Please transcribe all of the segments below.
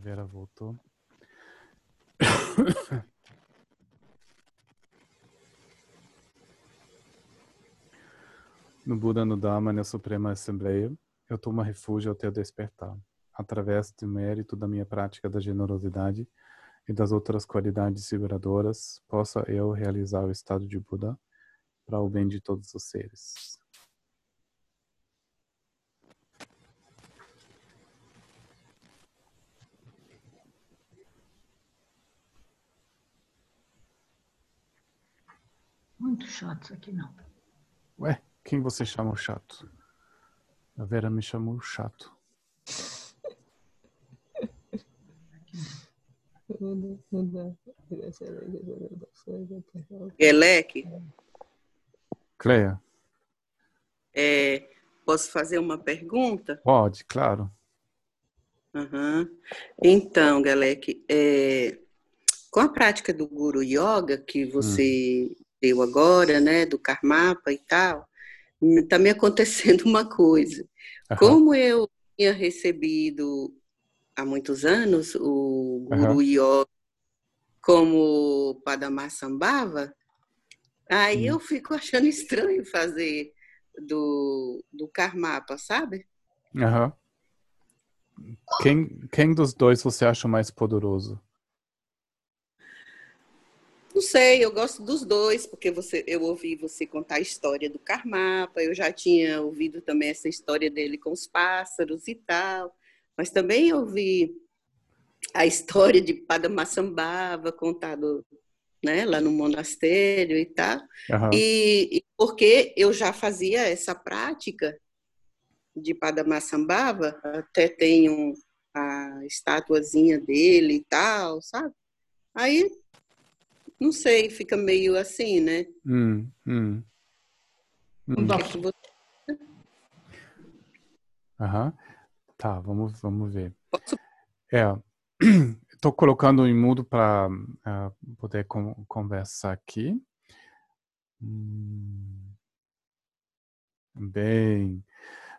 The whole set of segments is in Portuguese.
Vera voltou. No Buda, no Dharma, na Suprema Assembleia, eu tomo refúgio ao teu despertar, através do mérito da minha prática da generosidade e das outras qualidades liberadoras, possa eu realizar o estado de Buda para o bem de todos os seres. Muito chato aqui não. Ué, quem você chamou chato? A Vera me chamou chato. Geleque, Cleia, é, posso fazer uma pergunta? pode, claro. Aham. Então, Geleque, é, com a prática do Guru Yoga que você deu agora, né, do Karmapa e tal, está me acontecendo uma coisa. Aham. Como eu tinha recebido há muitos anos o Guru Aham. Yoga como Padmasambhava, aí Hum. eu fico achando estranho fazer do, do Karmapa, sabe? Aham. Quem, quem dos dois você acha mais poderoso? Não sei, eu gosto dos dois, porque você, eu ouvi você contar a história do Karmapa, eu já tinha ouvido também essa história dele com os pássaros e tal, mas também ouvi a história de Padmasambhava contado né, lá no monastério e tal. Aham. E, e porque eu já fazia essa prática de Padmasambhava, até tenho a estatuazinha dele e tal, sabe? Aí, não sei, fica meio assim, né? Hum, hum. Hum. dá O que que você- Aham. Tá, vamos, vamos ver. Posso- É, estou colocando em mudo para poder con- conversar aqui. Hum. Bem,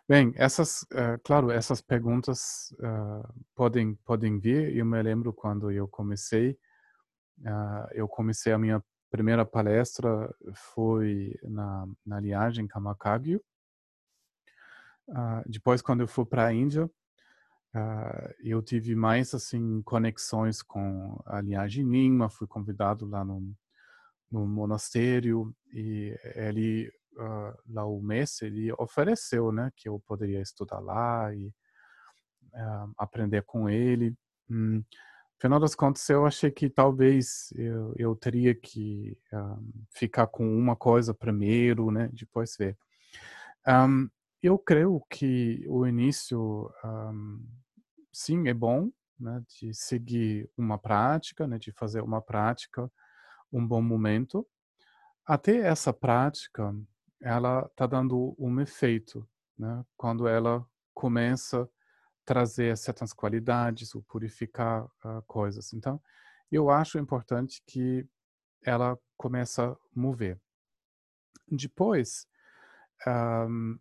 bem, essas, eh, claro, essas perguntas ah, podem podem vir. Eu me lembro quando eu comecei, ah, eu comecei a minha primeira palestra foi na na linhagem Kamakagyu. Ah, depois, quando eu fui para a Índia, ah, eu tive mais assim conexões com a linhagem Nyingma, fui convidado lá no, no monastério e ele lá o mestre ele ofereceu, né, que eu poderia estudar lá e aprender com ele. Hum, Afinal das contas, eu achei que talvez eu, eu teria que ah, ficar com uma coisa primeiro, né, depois ver. Ahm, eu creio que o início, ahm, sim, é bom, né, de seguir uma prática, né, de fazer uma prática, um bom momento. Até essa prática, ela está dando um efeito, né, quando ela começa trazer certas qualidades, ou purificar ah, coisas. Então, eu acho importante que ela começa a mover. Depois, ahm,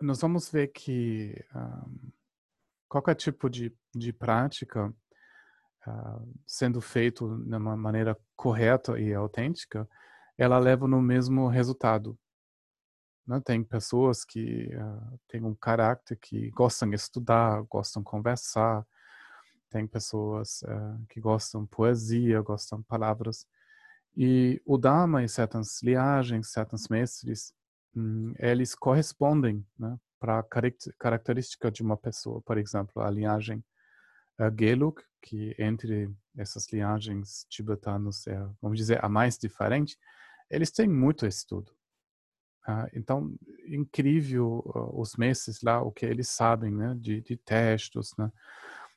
nós vamos ver que ahm, qualquer tipo de, de prática ah, sendo feito de uma maneira correta e autêntica, ela leva no mesmo resultado. Né? Tem pessoas que ah, têm um caráter que gostam de estudar, gostam de conversar, tem pessoas ah, que gostam de poesia, gostam de palavras. E o Dharma e certas linhagens, certos mestres, hum, eles correspondem né, para a característica de uma pessoa. Por exemplo, a linhagem uh, Gelug, que entre essas linhagens tibetanas é, vamos dizer, a mais diferente, eles têm muito estudo. Ah, então, incrível uh, os mestres lá, o que eles sabem né, de, de textos, né,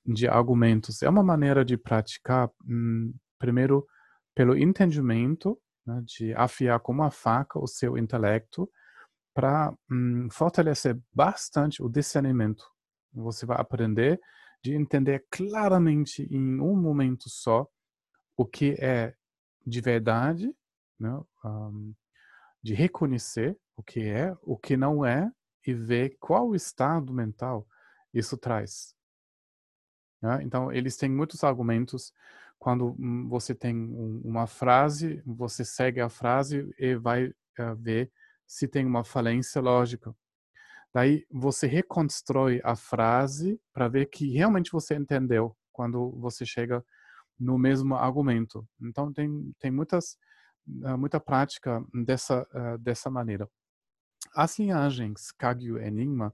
de argumentos. É uma maneira de praticar, hum, primeiro, pelo entendimento, né, de afiar com uma faca o seu intelecto, para hum, fortalecer bastante o discernimento. Você vai aprender de entender claramente em um momento só o que é de verdade, né? um, de reconhecer o que é, o que não é e ver qual estado mental isso traz. Né? Então, eles têm muitos argumentos. Quando hum, você tem uma frase, você segue a frase e vai uh, ver se tem uma falência lógica. Daí você reconstrói a frase para ver que realmente você entendeu quando você chega no mesmo argumento. Então tem tem muitas muita prática dessa uh, dessa maneira. As linhagens Kagyu e Enigma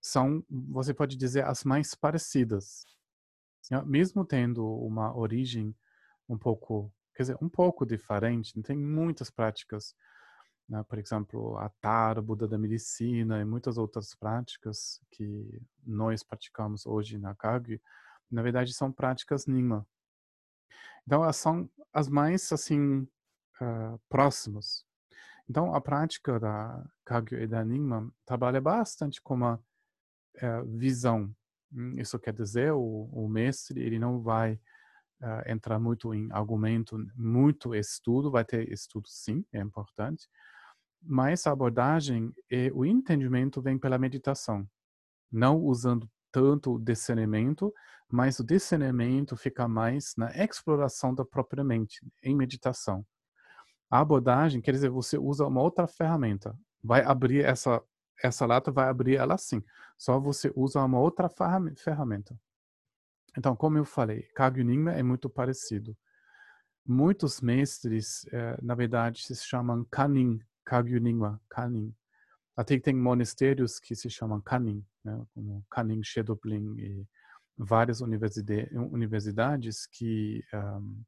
são, você pode dizer, as mais parecidas. Né? Mesmo tendo uma origem um pouco, quer dizer, um pouco diferente, tem muitas práticas né? por exemplo, a Tara, Buda da Medicina e muitas outras práticas que nós praticamos hoje na Kagyu, na verdade são práticas Nyingma. Então, elas são as mais, assim, uh, próximas. Então, a prática da Kagyu e da Nyingma trabalha bastante com uma uh, visão. Hum, isso quer dizer, o, o mestre, ele não vai uh, entrar muito em argumento, muito estudo, vai ter estudo sim, é importante, mas a abordagem e o entendimento vem pela meditação, não usando tanto o discernimento, mas o discernimento fica mais na exploração da própria mente, em meditação. A abordagem quer dizer você usa uma outra ferramenta, vai abrir essa essa lata, vai abrir ela assim. Só você usa uma outra ferramenta. Então, como eu falei, Kagyuningma é muito parecido. Muitos mestres, eh, na verdade, se chamam Kanin, Kagyuningwa, Kanin. Até tem monastérios que se chamam Kanin, né, como Kanin Shedopling e várias universidades que um,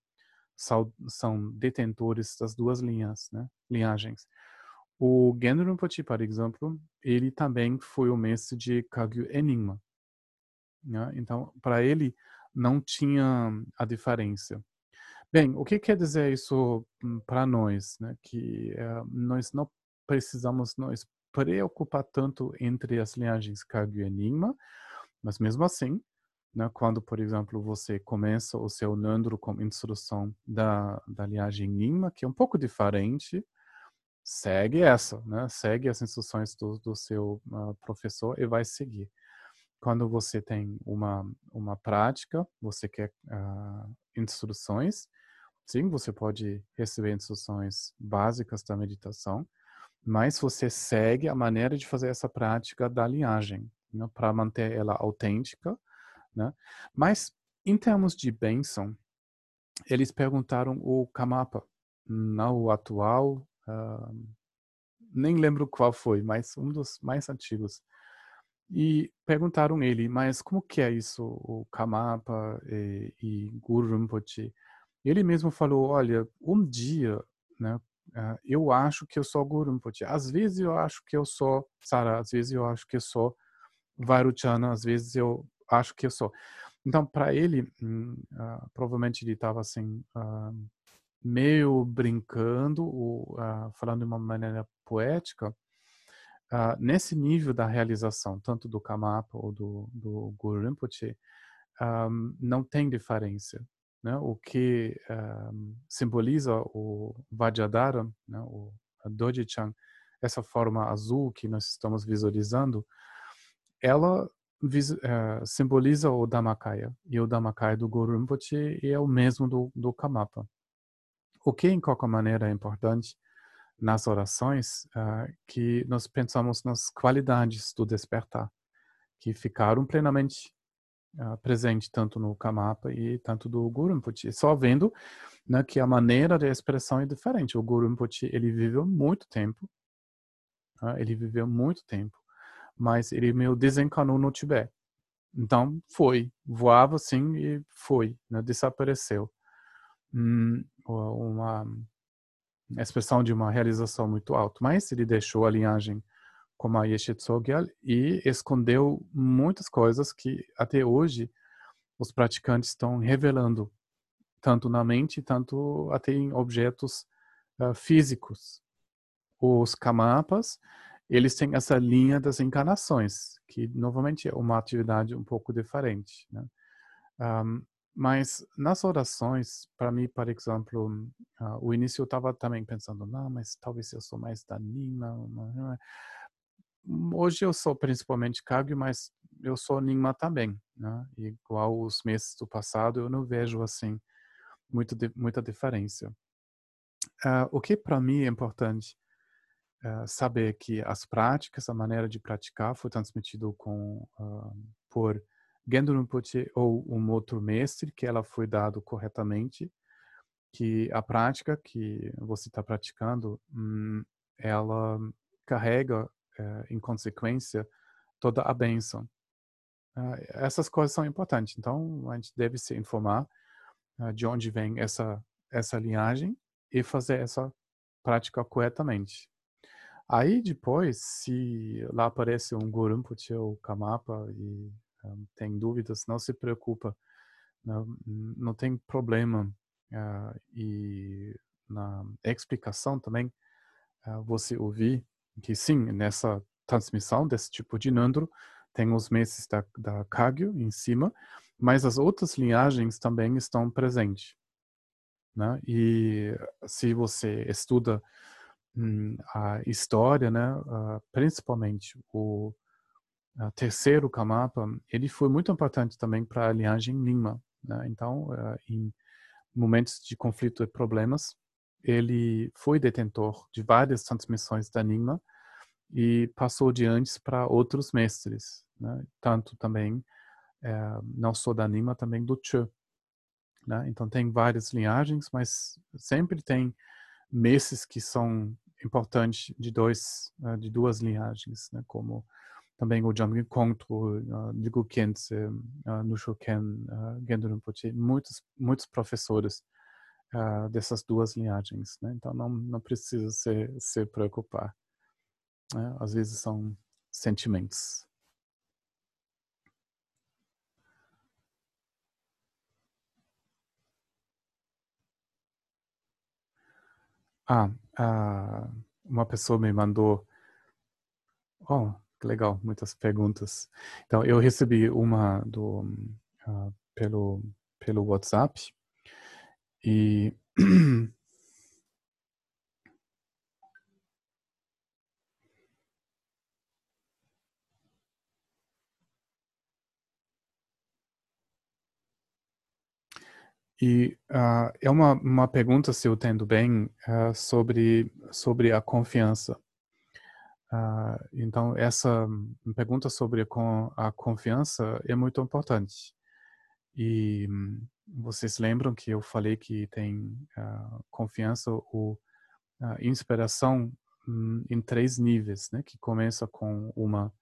são, detentores das duas linhas, né, linhagens. O Genro Rinpoche, por exemplo, ele também foi o mestre de Kagyu Enigma. Né? Então, para ele, não tinha a diferença. Bem, o que quer dizer isso hum, para nós? Né? Que uh, nós não precisamos nos preocupar tanto entre as linhagens Kagyu Enigma, mas mesmo assim, né, quando, por exemplo, você começa o seu Nandro com instrução da, da linhagem Enigma, que é um pouco diferente, segue essa, né? segue as instruções do, do seu uh, professor e vai seguir. Quando você tem uma, uma prática, você quer uh, instruções, Sim, você pode receber instruções básicas da meditação, mas você segue a maneira de fazer essa prática da linhagem, né, para manter ela autêntica. Né? Mas, em termos de bênção, eles perguntaram o Kamapa, não o atual, uh, nem lembro qual foi, mas um dos mais antigos. E perguntaram ele, mas como que é isso, o Kamapa e, e Guru Rinpoche? Ele mesmo falou, olha, um dia, né, eh, eu acho que eu sou Guru Rinpoche. Às vezes eu acho que eu sou Sara, às vezes eu acho que eu sou Vairuchana, às vezes eu acho que eu sou. Então, para ele, uh, provavelmente ele estava assim, uh, meio brincando, ou uh, falando de uma maneira poética, nesse nível da realização, tanto do Kamapa ou do, do Guru Rinpoche, um, não tem diferença né, o que um, simboliza o Vajradhara, né, o Doji-chan, essa forma azul que nós estamos visualizando, ela uh, simboliza o Dhammakaya, e o Dhammakaya do Guru Rinpoche é o mesmo do, do Kamapa. O que, em qualquer maneira, é importante nas orações, uh, que nós pensamos nas qualidades do despertar, que ficaram plenamente uh, presente tanto no Kamapa e tanto do Guru Rinpoche. Só vendo né, que a maneira de expressão é diferente. O Guru Rinpoche, ele viveu muito tempo, uh, ele viveu muito tempo, mas ele meio desencanou no Tibete. Então, foi. Voava assim e foi, né, desapareceu. Hum, uma expressão de uma realização muito alta. Mas ele deixou a linhagem como a Yeshe Tsogyal e escondeu muitas coisas que até hoje os praticantes estão revelando, tanto na mente, tanto até em objetos uh, físicos. Os kamapas, eles têm essa linha das encarnações, que novamente é uma atividade um pouco diferente. Né? Um, mas nas orações, para mim, por exemplo, uh, o início eu estava também pensando, não, mas talvez eu sou mais da Nima, hoje eu sou principalmente Kagyu, mas eu sou Nyingma também, né? Igual os meses do passado, eu não vejo assim muito muita diferença. Uh, o que para mim é importante uh, saber que as práticas, a maneira de praticar foi transmitido com uh, por Gendo Rinpoche ou um outro mestre, que ela foi dado corretamente, que a prática que você está praticando, hum, ela carrega eh, em consequência toda a bênção. Uh, essas coisas são importantes. Então, a gente deve se informar uh, de onde vem essa, essa linhagem e fazer essa prática corretamente. Aí, depois, se lá aparece um Gurumpuche ou Kamapa e um, tem dúvidas, não se preocupa. Não, não tem problema. Uh, e na explicação também, você ouvir que sim, nessa transmissão desse tipo de Nandro, tem os meses da, da Kagyu em cima, mas as outras linhagens também estão presentes. Né? E se você estuda a história, né, uh, principalmente o terceiro Kamapa, ele foi muito importante também para a linhagem Lima. Né? Então, uh, em momentos de conflito e problemas, ele foi detentor de várias transmissões da Nima e passou diante para outros mestres, né? tanto também é, não só da Nima, também do Che. Né? Então tem várias linhagens, mas sempre tem mestres que são importantes de dois, uh, de duas linhagens, né? como também o Jamgyal Kongtro, uh, Nigu Khyentse, uh, Nusho Ken, uh, Gendo Rinpoche, muitos, muitos professores uh, dessas duas linhagens. Né? Então não, não precisa se, se preocupar. Né? Às vezes são sentimentos. Ah, ah, uma pessoa me mandou. Oh, que legal, muitas perguntas. Então, eu recebi uma do, uh, pelo, pelo WhatsApp e E uh, é uma, uma pergunta, se eu entendo bem, uh, sobre, sobre a confiança. Uh, então, essa pergunta sobre a, confiança é muito importante. E um, vocês lembram que eu falei que tem confiança ou inspiração um, em três níveis, né? Que começa com uma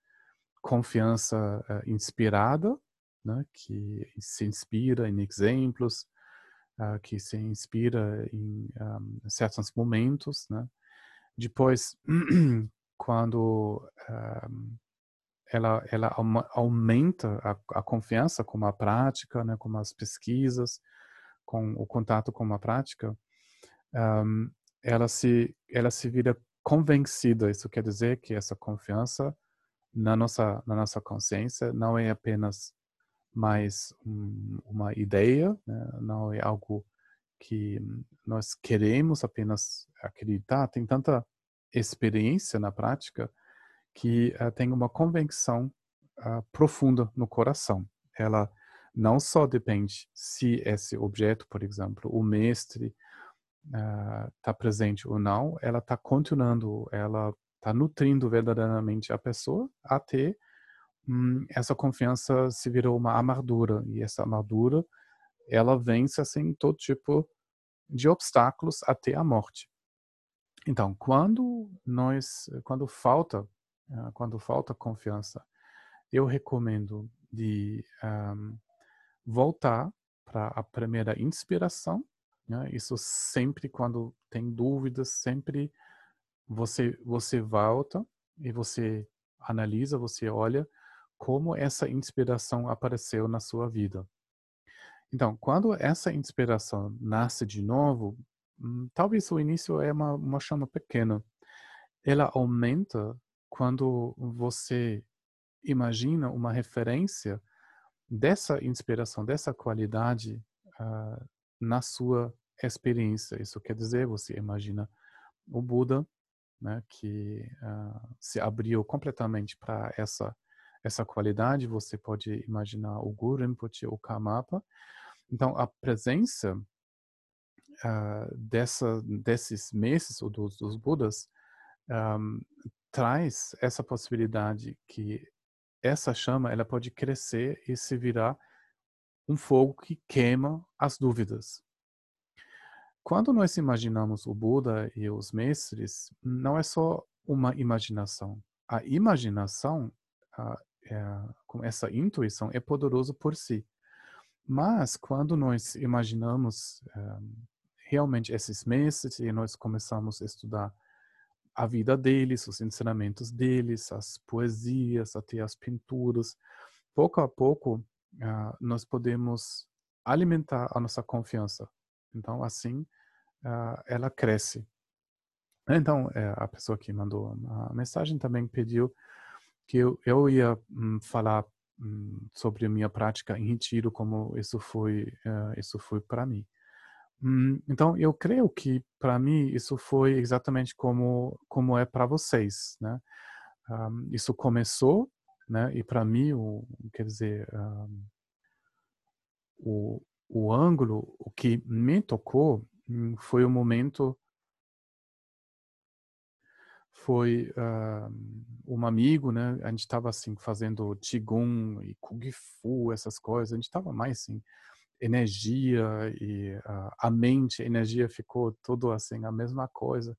confiança inspirada, né? Que se inspira em exemplos, uh, que se inspira em um, ah, certos momentos, né? Depois, quando um, ela, ela aumenta a, a, confiança com a prática, né, com as pesquisas, com o contato com a prática, um, ela se ela se vira convencida. Isso quer dizer que essa confiança na nossa na nossa consciência não é apenas mais um, uma ideia, né? não é algo que nós queremos apenas acreditar. Tem tanta experiência na prática que uh, tem uma convicção uh, profunda no coração. Ela não só depende se esse objeto, por exemplo, o mestre está uh, presente ou não, ela está continuando, ela está nutrindo verdadeiramente a pessoa até Hum, essa confiança se virou uma amargura e essa amargura ela vence assim todo tipo de obstáculos até a morte. Então, quando nós, quando falta, ah, quando falta confiança, eu recomendo de um, voltar para a primeira inspiração. Né? Isso sempre quando tem dúvidas, sempre você você volta e você analisa, você olha como essa inspiração apareceu na sua vida. Então, quando essa inspiração nasce de novo, hum, talvez o início é uma, uma chama pequena. Ela aumenta quando você imagina uma referência dessa inspiração, dessa qualidade uh, na sua experiência. Isso quer dizer, você imagina o Buda né, que uh, se abriu completamente para essa essa qualidade. Você pode imaginar o Guru Rinpoche, o Karmapa. Então, a presença uh, dessa, desses meses ou dos, dos Budas um, traz essa possibilidade que essa chama ela pode crescer e se virar um fogo que queima as dúvidas. Quando nós imaginamos o Buda e os mestres, não é só uma imaginação. A imaginação, é, com essa intuição, é poderoso por si. Mas quando nós imaginamos é, realmente esses mestres e nós começamos a estudar a vida deles, os ensinamentos deles, as poesias, até as pinturas, pouco a pouco uh, nós podemos alimentar a nossa confiança. Então, assim, uh, ela cresce. Então, é, a pessoa que mandou a mensagem também pediu que eu, eu ia um, falar um, sobre a minha prática em retiro, como isso foi, uh, isso foi para mim. Um, então, eu creio que para mim isso foi exatamente como como é para vocês, né? isso começou, né? E para mim, o, quer dizer, o, o ângulo, o que me tocou hum, foi o momento foi uh, um amigo, né? A gente estava assim fazendo qigong e kung fu, essas coisas. A gente estava mais assim energia e uh, a mente, a energia ficou tudo assim a mesma coisa.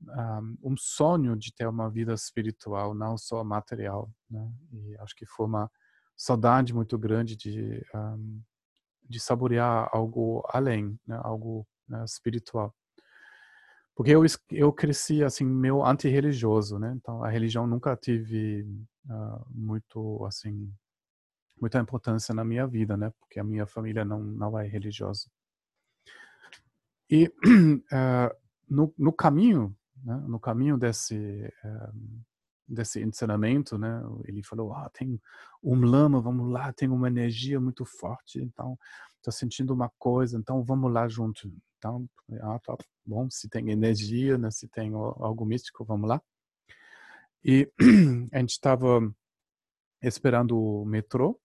Um, um sonho de ter uma vida espiritual, não só material, né? E acho que foi uma saudade muito grande de um, de saborear algo além, né? Algo né, espiritual. Porque eu, eu cresci assim, meio antirreligioso, né? Então a religião nunca tive uh, muito assim muita importância na minha vida, né? Porque a minha família não não é religiosa. E uh, no, no caminho, né? no caminho desse uh, desse ensinamento, né? Ele falou, ah, tem um lama, vamos lá, tem uma energia muito forte, então estou sentindo uma coisa, então vamos lá junto. Então, ah, tá bom, se tem energia, né, se tem algo místico, vamos lá. E a gente estava esperando o metrô.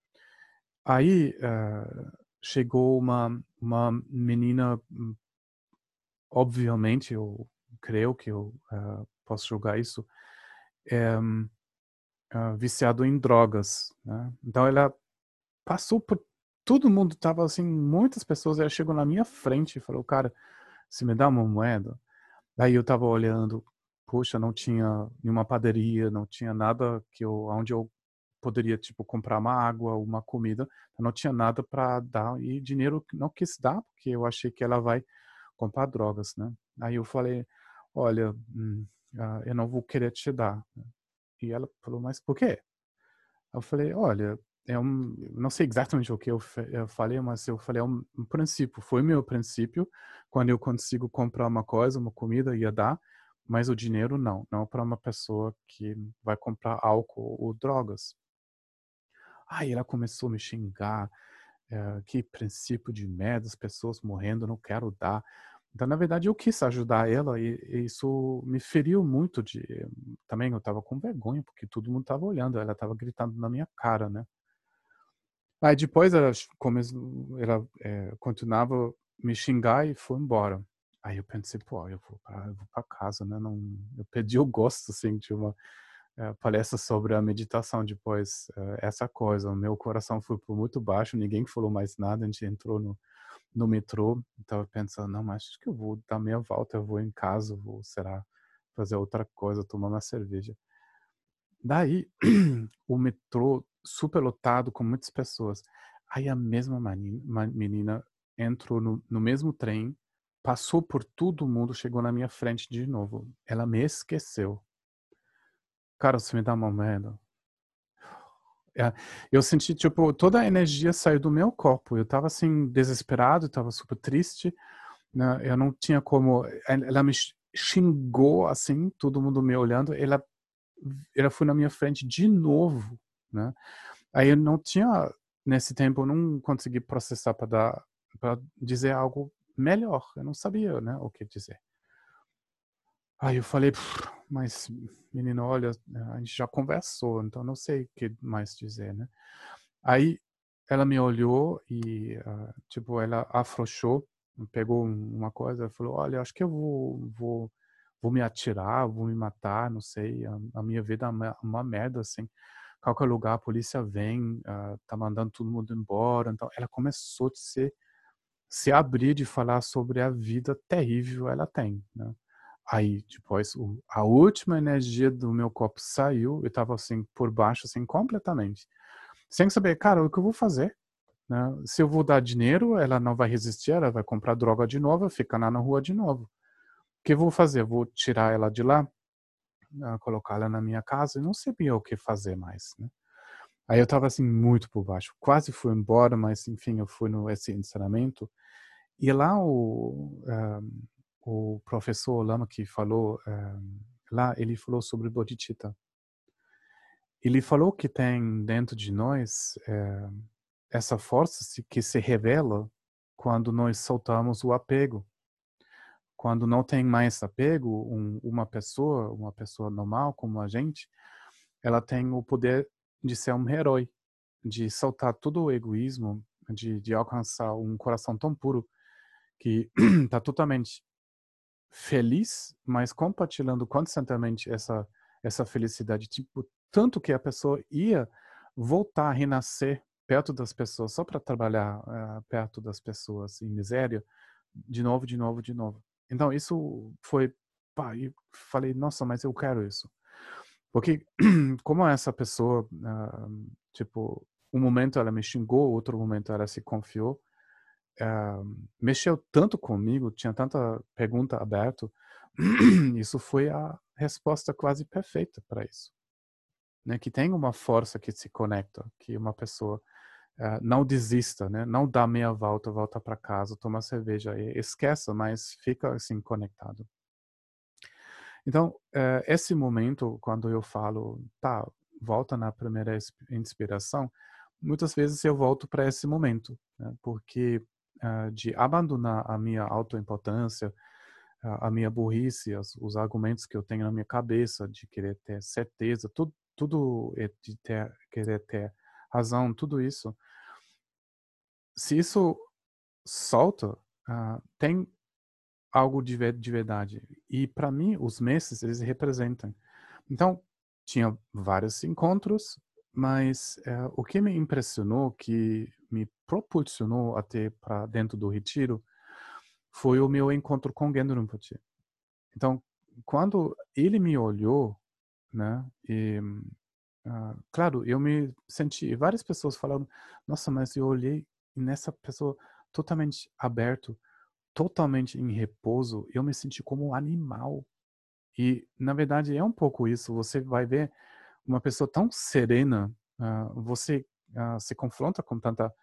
Aí uh, chegou uma, uma menina, hum, obviamente, eu creio que eu uh, posso julgar isso, é, uh, viciado em drogas. Né? Então ela passou por todo mundo estava assim, muitas pessoas, ela chegou na minha frente e falou, cara, se me dá uma moeda. Aí eu estava olhando, poxa, não tinha nenhuma padaria, não tinha nada que eu, onde eu poderia tipo comprar uma água, uma comida, não tinha nada para dar e dinheiro não quis dar porque eu achei que ela vai comprar drogas, né? Aí eu falei, olha, hum, uh, eu não vou querer te dar. E ela falou, mas por quê? Eu falei, olha, é um, não sei exatamente o que eu, eu falei, mas eu falei, é um, um, princípio, foi meu princípio, quando eu consigo comprar uma coisa, uma comida, ia dar, mas o dinheiro não, não para uma pessoa que vai comprar álcool ou drogas. Aí ela começou a me xingar, é, que princípio de merda, as pessoas morrendo, não quero dar. Então, na verdade, eu quis ajudar ela e, e isso me feriu muito. De também eu estava com vergonha porque todo mundo estava olhando, ela estava gritando na minha cara, né? Aí depois ela, ela é, continuava me xingar e foi embora. Aí eu pensei, pô, eu vou para casa, né? Não, eu perdi o gosto assim de uma é, palestra sobre a meditação depois. É, essa coisa, o meu coração foi por muito baixo, ninguém falou mais nada. A gente entrou no no metrô, estava pensando, não, mas acho que eu vou dar meia volta, eu vou em casa, vou, será, fazer outra coisa, tomar uma cerveja. Daí, o metrô super lotado com muitas pessoas. Aí a mesma menina entrou no, no mesmo trem, passou por todo mundo, chegou na minha frente de novo. Ela me esqueceu. Cara, você me dá uma merda. É, eu senti, tipo, toda a energia saiu do meu corpo. Eu tava, assim, desesperado, tava super triste. Né? Eu não tinha como... Ela me xingou, assim, todo mundo me olhando. Ela, ela foi na minha frente de novo, né? Aí eu não tinha, nesse tempo, eu não consegui processar para dar, para dizer algo melhor. Eu não sabia, né, o que dizer. Aí eu falei, mas menino, olha, a gente já conversou, então não sei o que mais dizer, né? Aí ela me olhou e, uh, tipo, ela afrouxou, pegou uma coisa e falou, olha, acho que eu vou, vou, vou me atirar, vou me matar, não sei, a, a minha vida é uma, uma, merda, assim. Qualquer lugar a polícia vem, uh, tá mandando todo mundo embora. Então, ela começou a se, se abrir de falar sobre a vida terrível ela tem, né? Aí, depois, o, a última energia do meu corpo saiu, eu tava assim, por baixo, assim, completamente. Sem saber, cara, o que eu vou fazer? Né? Se eu vou dar dinheiro, ela não vai resistir, ela vai comprar droga de novo, ficar lá na rua de novo. O que eu vou fazer? Vou tirar ela de lá, colocar ela na minha casa, e não sabia o que fazer mais, né? Aí eu tava assim, muito por baixo. Quase fui embora, mas enfim, eu fui no esse ensinamento. E lá o... Um, o professor Lama que falou eh, lá, ele falou sobre bodhicitta. Ele falou que tem dentro de nós eh, essa força que se revela quando nós soltamos o apego. Quando não tem mais apego, um, uma pessoa, uma pessoa normal como a gente, ela tem o poder de ser um herói, de soltar todo o egoísmo, de, de alcançar um coração tão puro que está totalmente feliz, mas compartilhando constantemente essa essa felicidade, tipo, tanto que a pessoa ia voltar a renascer perto das pessoas só para trabalhar uh, perto das pessoas em miséria, de novo, de novo, de novo. Então isso foi, pá, eu falei, nossa, mas eu quero isso, porque como essa pessoa, uh, tipo, um momento ela me xingou, outro momento ela se confiou, uh, mexeu tanto comigo, tinha tanta pergunta aberta, isso foi a resposta quase perfeita para isso. Né? Que tem uma força que se conecta, que uma pessoa uh, não desista, né? não dá meia volta, volta para casa, toma cerveja e esqueça, mas fica assim conectado. Então, uh, esse momento, quando eu falo, tá, volta na primeira inspiração, muitas vezes eu volto para esse momento, né? porque uh, de abandonar a minha autoimportância, a minha burrice, os, os, argumentos que eu tenho na minha cabeça de querer ter certeza, tudo, tudo é de ter, querer ter razão, tudo isso. Se isso solta, uh, tem algo de, de verdade. E para mim, os meses, eles representam. Então, tinha vários encontros, mas é, o que me impressionou, que me propulsionou até para dentro do retiro, foi o meu encontro com Gendo. Então, quando ele me olhou, né, e, uh, claro, eu me senti, várias pessoas falaram, nossa, mas eu olhei nessa pessoa totalmente aberto, totalmente em repouso, eu me senti como um animal. E, na verdade, é um pouco isso. Você vai ver uma pessoa tão serena, uh, você uh, se confronta com tanta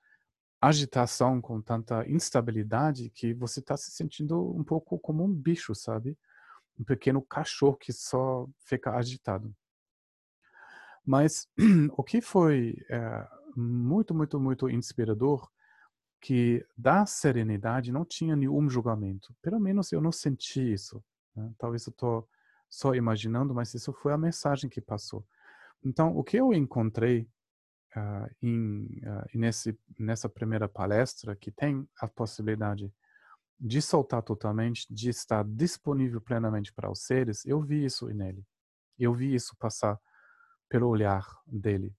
agitação, com tanta instabilidade, que você está se sentindo um pouco como um bicho, sabe? Um pequeno cachorro que só fica agitado. Mas o que foi é, muito, muito, muito inspirador, que da serenidade não tinha nenhum julgamento. Pelo menos eu não senti isso. Né? Talvez eu estou só imaginando, mas isso foi a mensagem que passou. Então, o que eu encontrei uh, em, uh, nesse, nessa primeira palestra, que tem a possibilidade de soltar totalmente, de estar disponível plenamente para os seres, eu vi isso nele. Eu vi isso passar pelo olhar dele.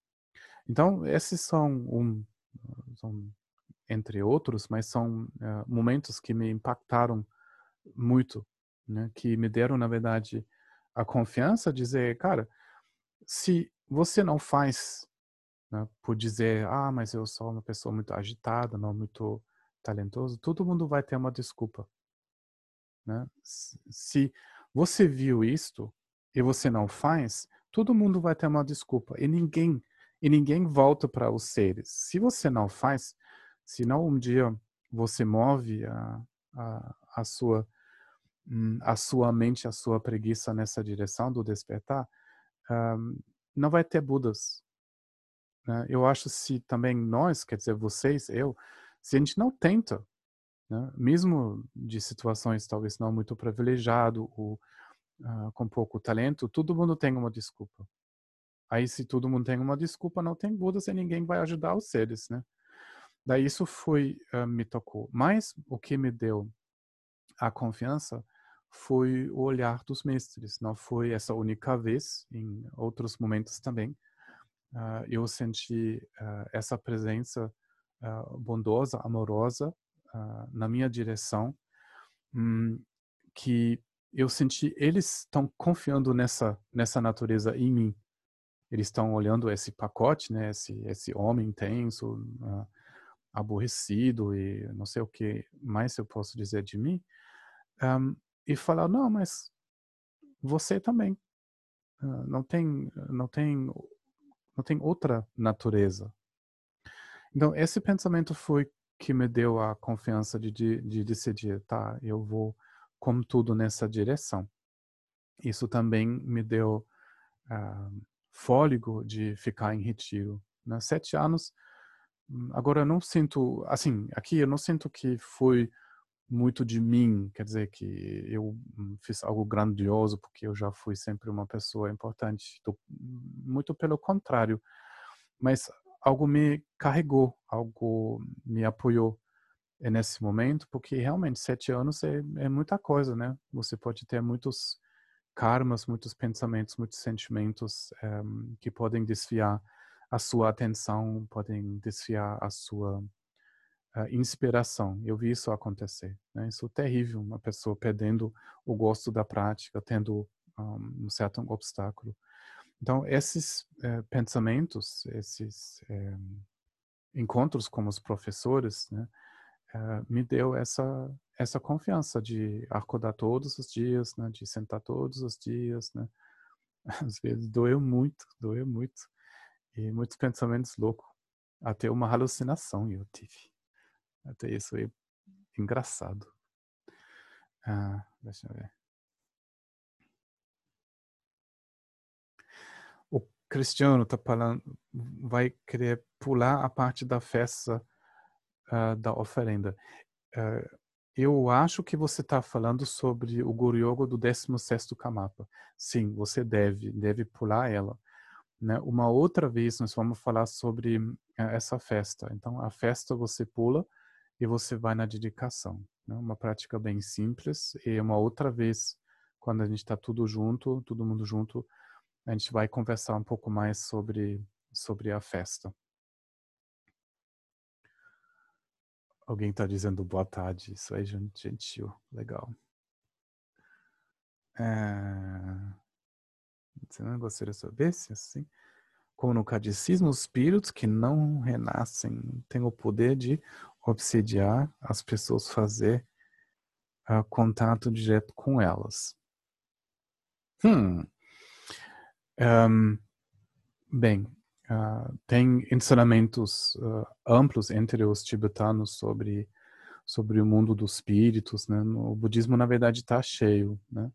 Então, esses são, um, são entre outros, mas são uh, momentos que me impactaram muito, né? que me deram, na verdade, a confiança de dizer, cara, se você não faz né, por dizer, ah, mas eu sou uma pessoa muito agitada, não muito talentoso, todo mundo vai ter uma desculpa. Né? Se você viu isto e você não faz, todo mundo vai ter uma desculpa e ninguém e ninguém volta para os seres. Se você não faz, se não um dia você move a, a, a sua hum, a sua mente, a sua preguiça nessa direção do despertar, um, não vai ter Budas. Né? Eu acho se também nós, quer dizer, vocês, eu, se a gente não tenta, né? mesmo de situações talvez não muito privilegiado, ou uh, com pouco talento, todo mundo tem uma desculpa. Aí, se todo mundo tem uma desculpa, não tem Budas e ninguém vai ajudar os seres, né? Daí isso foi, uh, me tocou. Mas o que me deu a confiança foi o olhar dos mestres. Não foi essa única vez, em outros momentos também. Uh, eu senti uh, essa presença bondosa, amorosa na minha direção, um, que eu senti eles estão confiando nessa nessa natureza em mim eles estão olhando esse pacote, né, esse, esse homem intenso, uh, aborrecido e não sei o que mais eu posso dizer de mim, um, e falar não, mas você também uh, não tem não tem não tem outra natureza. Então esse pensamento foi que me deu a confiança de, de, de decidir, tá, eu vou com tudo nessa direção. Isso também me deu uh, fôlego de ficar em retiro. Né? Sete anos, hum, agora eu não sinto, assim, aqui eu não sinto que foi muito de mim, quer dizer que eu hum, fiz algo grandioso porque eu já fui sempre uma pessoa importante, muito pelo contrário, mas algo me carregou, algo me apoiou nesse momento, porque realmente sete anos é, é muita coisa, né? Você pode ter muitos karmas, muitos pensamentos, muitos sentimentos eh, que podem desviar a sua atenção, podem desviar a sua uh, inspiração. Eu vi isso acontecer. Né? Isso é terrível, uma pessoa perdendo o gosto da prática, tendo um, um certo obstáculo. Então, esses uh, pensamentos, esses encontros com os professores, né, me deu essa essa confiança de acordar todos os dias, né, de sentar todos os dias, né. Às vezes doeu muito, doeu muito. E muitos pensamentos loucos. Até uma alucinação eu tive. Até isso é engraçado. Ah, deixa eu ver. O Cristiano está falando, vai querer pular a parte da festa uh, da oferenda. Uh, eu acho que você está falando sobre o Guru Yoga do 16º Kamapa. Sim, você deve, deve pular ela. Né? Uma outra vez nós vamos falar sobre eh, essa festa. Então, a festa você pula e você vai na dedicação. Né? Uma prática bem simples. E uma outra vez, quando a gente está tudo junto, todo mundo junto, a gente vai conversar um pouco mais sobre, sobre a festa. Alguém está dizendo boa tarde. Isso aí, gentil. Legal. É... Você não gostaria de saber se assim? Como no catecismo, os espíritos que não renascem têm o poder de obsediar as pessoas, fazer uh, contato direto com elas. Hum. Um, bem, Uh, tem ensinamentos uh, amplos entre os tibetanos sobre sobre o mundo dos espíritos, né? O budismo na verdade está cheio, né?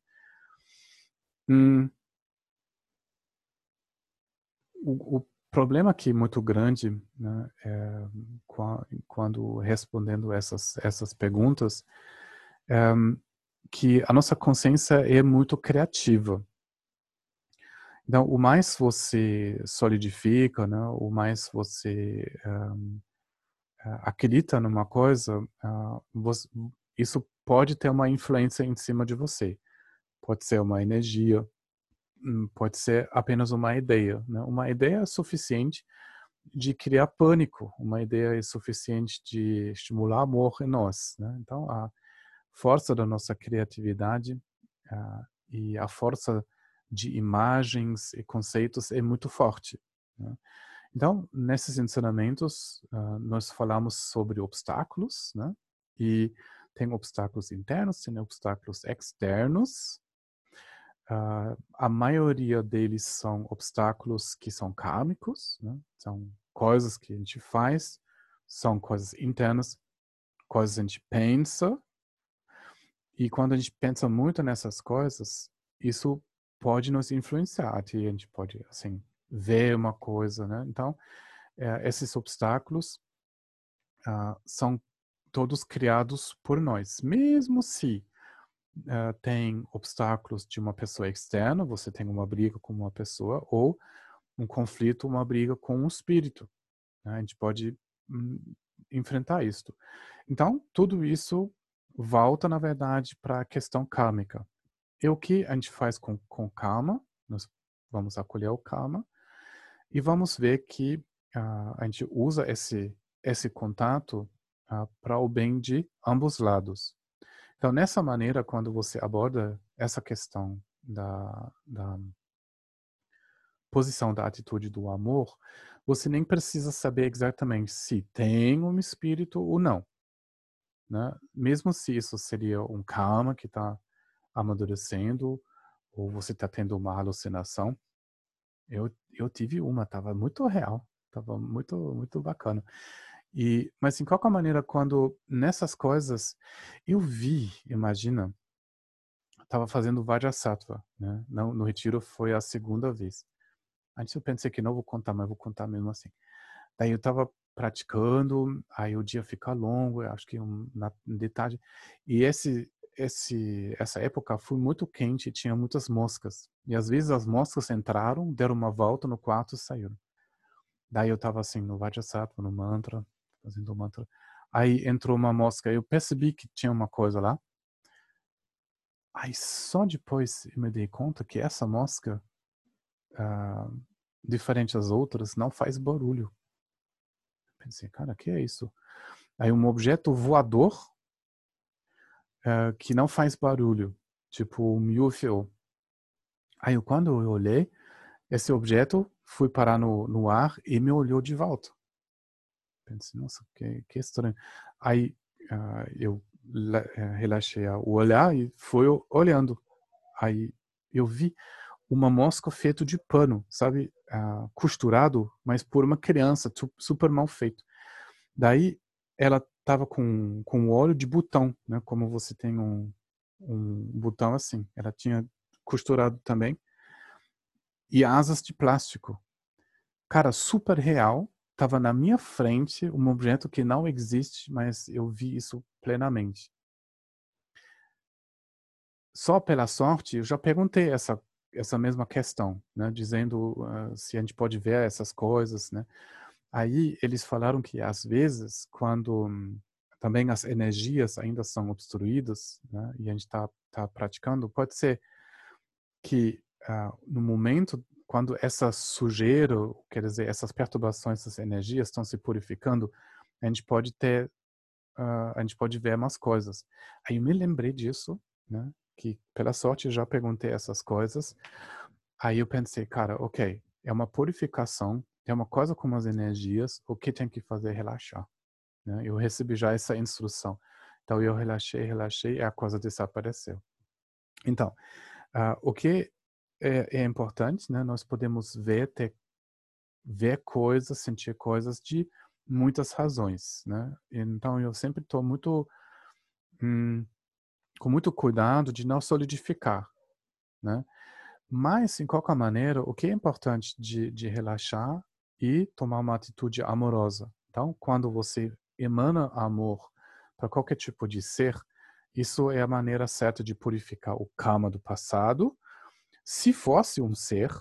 Hum, o, o, problema aqui muito grande, né, é, quando respondendo essas essas perguntas, é, que a nossa consciência é muito criativa. Então, o mais você solidifica, né, o mais você um, acredita numa coisa, uh, você, isso pode ter uma influência em cima de você. Pode ser uma energia, hum, pode ser apenas uma ideia. Né? Uma ideia é suficiente de criar pânico, uma ideia é suficiente de estimular amor em nós. Né? Então, a força da nossa criatividade uh, e a força de imagens e conceitos é muito forte. Né? Então, nesses ensinamentos, uh, nós falamos sobre obstáculos, né? E tem obstáculos internos, tem obstáculos externos. Uh, a maioria deles são obstáculos que são kármicos, né? São coisas que a gente faz, são coisas internas, coisas que a gente pensa. E quando a gente pensa muito nessas coisas, isso pode nos influenciar, a gente pode, assim, ver uma coisa, né? Então, é, esses obstáculos uh, são todos criados por nós, mesmo se uh, tem obstáculos de uma pessoa externa, você tem uma briga com uma pessoa, ou um conflito, uma briga com um espírito. Né? A gente pode hum, enfrentar isso. Então, tudo isso volta, na verdade, para a questão kármica. E o que a gente faz com, com calma, nós vamos acolher o karma, e vamos ver que uh, a gente usa esse, esse contato uh, para o bem de ambos lados. Então, nessa maneira, quando você aborda essa questão da, da posição da atitude do amor, você nem precisa saber exatamente se tem um espírito ou não. Né? Mesmo se isso seria um karma que está amadurecendo, ou você está tendo uma alucinação. Eu, eu tive uma, estava muito real, estava muito, muito bacana. E, mas, em qualquer maneira, quando nessas coisas eu vi, imagina, estava fazendo Vajrasattva, né? No, no retiro foi a segunda vez. Antes eu pensei que não vou contar, mas vou contar mesmo assim. Daí eu estava praticando, aí o dia fica longo, acho que um, na. E esse, esse, essa época foi muito quente, tinha muitas moscas. E às vezes as moscas entraram, deram uma volta no quarto e saíram. Daí eu estava assim no Vajrasattva, no mantra, fazendo o mantra. Aí entrou uma mosca, eu percebi que tinha uma coisa lá. Aí só depois eu me dei conta que essa mosca, uh, diferente das outras, não faz barulho. Pensei, cara, que é isso? Aí um objeto voador uh, que não faz barulho, tipo um UFO. Aí quando eu olhei, esse objeto foi parar no, no ar e me olhou de volta. Pensei, nossa, que, que estranho. Aí uh, eu uh, relaxei o olhar e fui olhando. Aí eu vi uma mosca feita de pano, sabe? Uh, costurado, mas por uma criança, super mal feito. Daí ela tava com, com óleo de botão, né? Como você tem um, um botão assim. Ela tinha costurado também. E asas de plástico. Cara, super real estava na minha frente um objeto que não existe, mas eu vi isso plenamente. Só pela sorte, eu já perguntei essa essa mesma questão, né, dizendo uh, se a gente pode ver essas coisas, né. Aí eles falaram que às vezes, quando também as energias ainda são obstruídas, né, e a gente está tá praticando, pode ser que uh, no momento quando essa sujeira, quer dizer, essas perturbações, essas energias estão se purificando, a gente pode ter, uh, a gente pode ver umas coisas. Aí eu me lembrei disso, né? Que pela sorte já perguntei essas coisas. Aí eu pensei, cara, ok, é uma purificação, é uma coisa como as energias, o que tem que fazer? Relaxar. Né? Eu recebi já essa instrução. Então eu relaxei, relaxei e a coisa desapareceu. Então, uh, o que é, é importante, né? Nós podemos ver, ter, ver coisas, sentir coisas de muitas razões, né? Então eu sempre estou muito hum, com muito cuidado de não solidificar, né? Mas, em qualquer maneira, o que é importante de, de relaxar e tomar uma atitude amorosa. Então, quando você emana amor para qualquer tipo de ser, isso é a maneira certa de purificar o karma do passado se fosse um ser,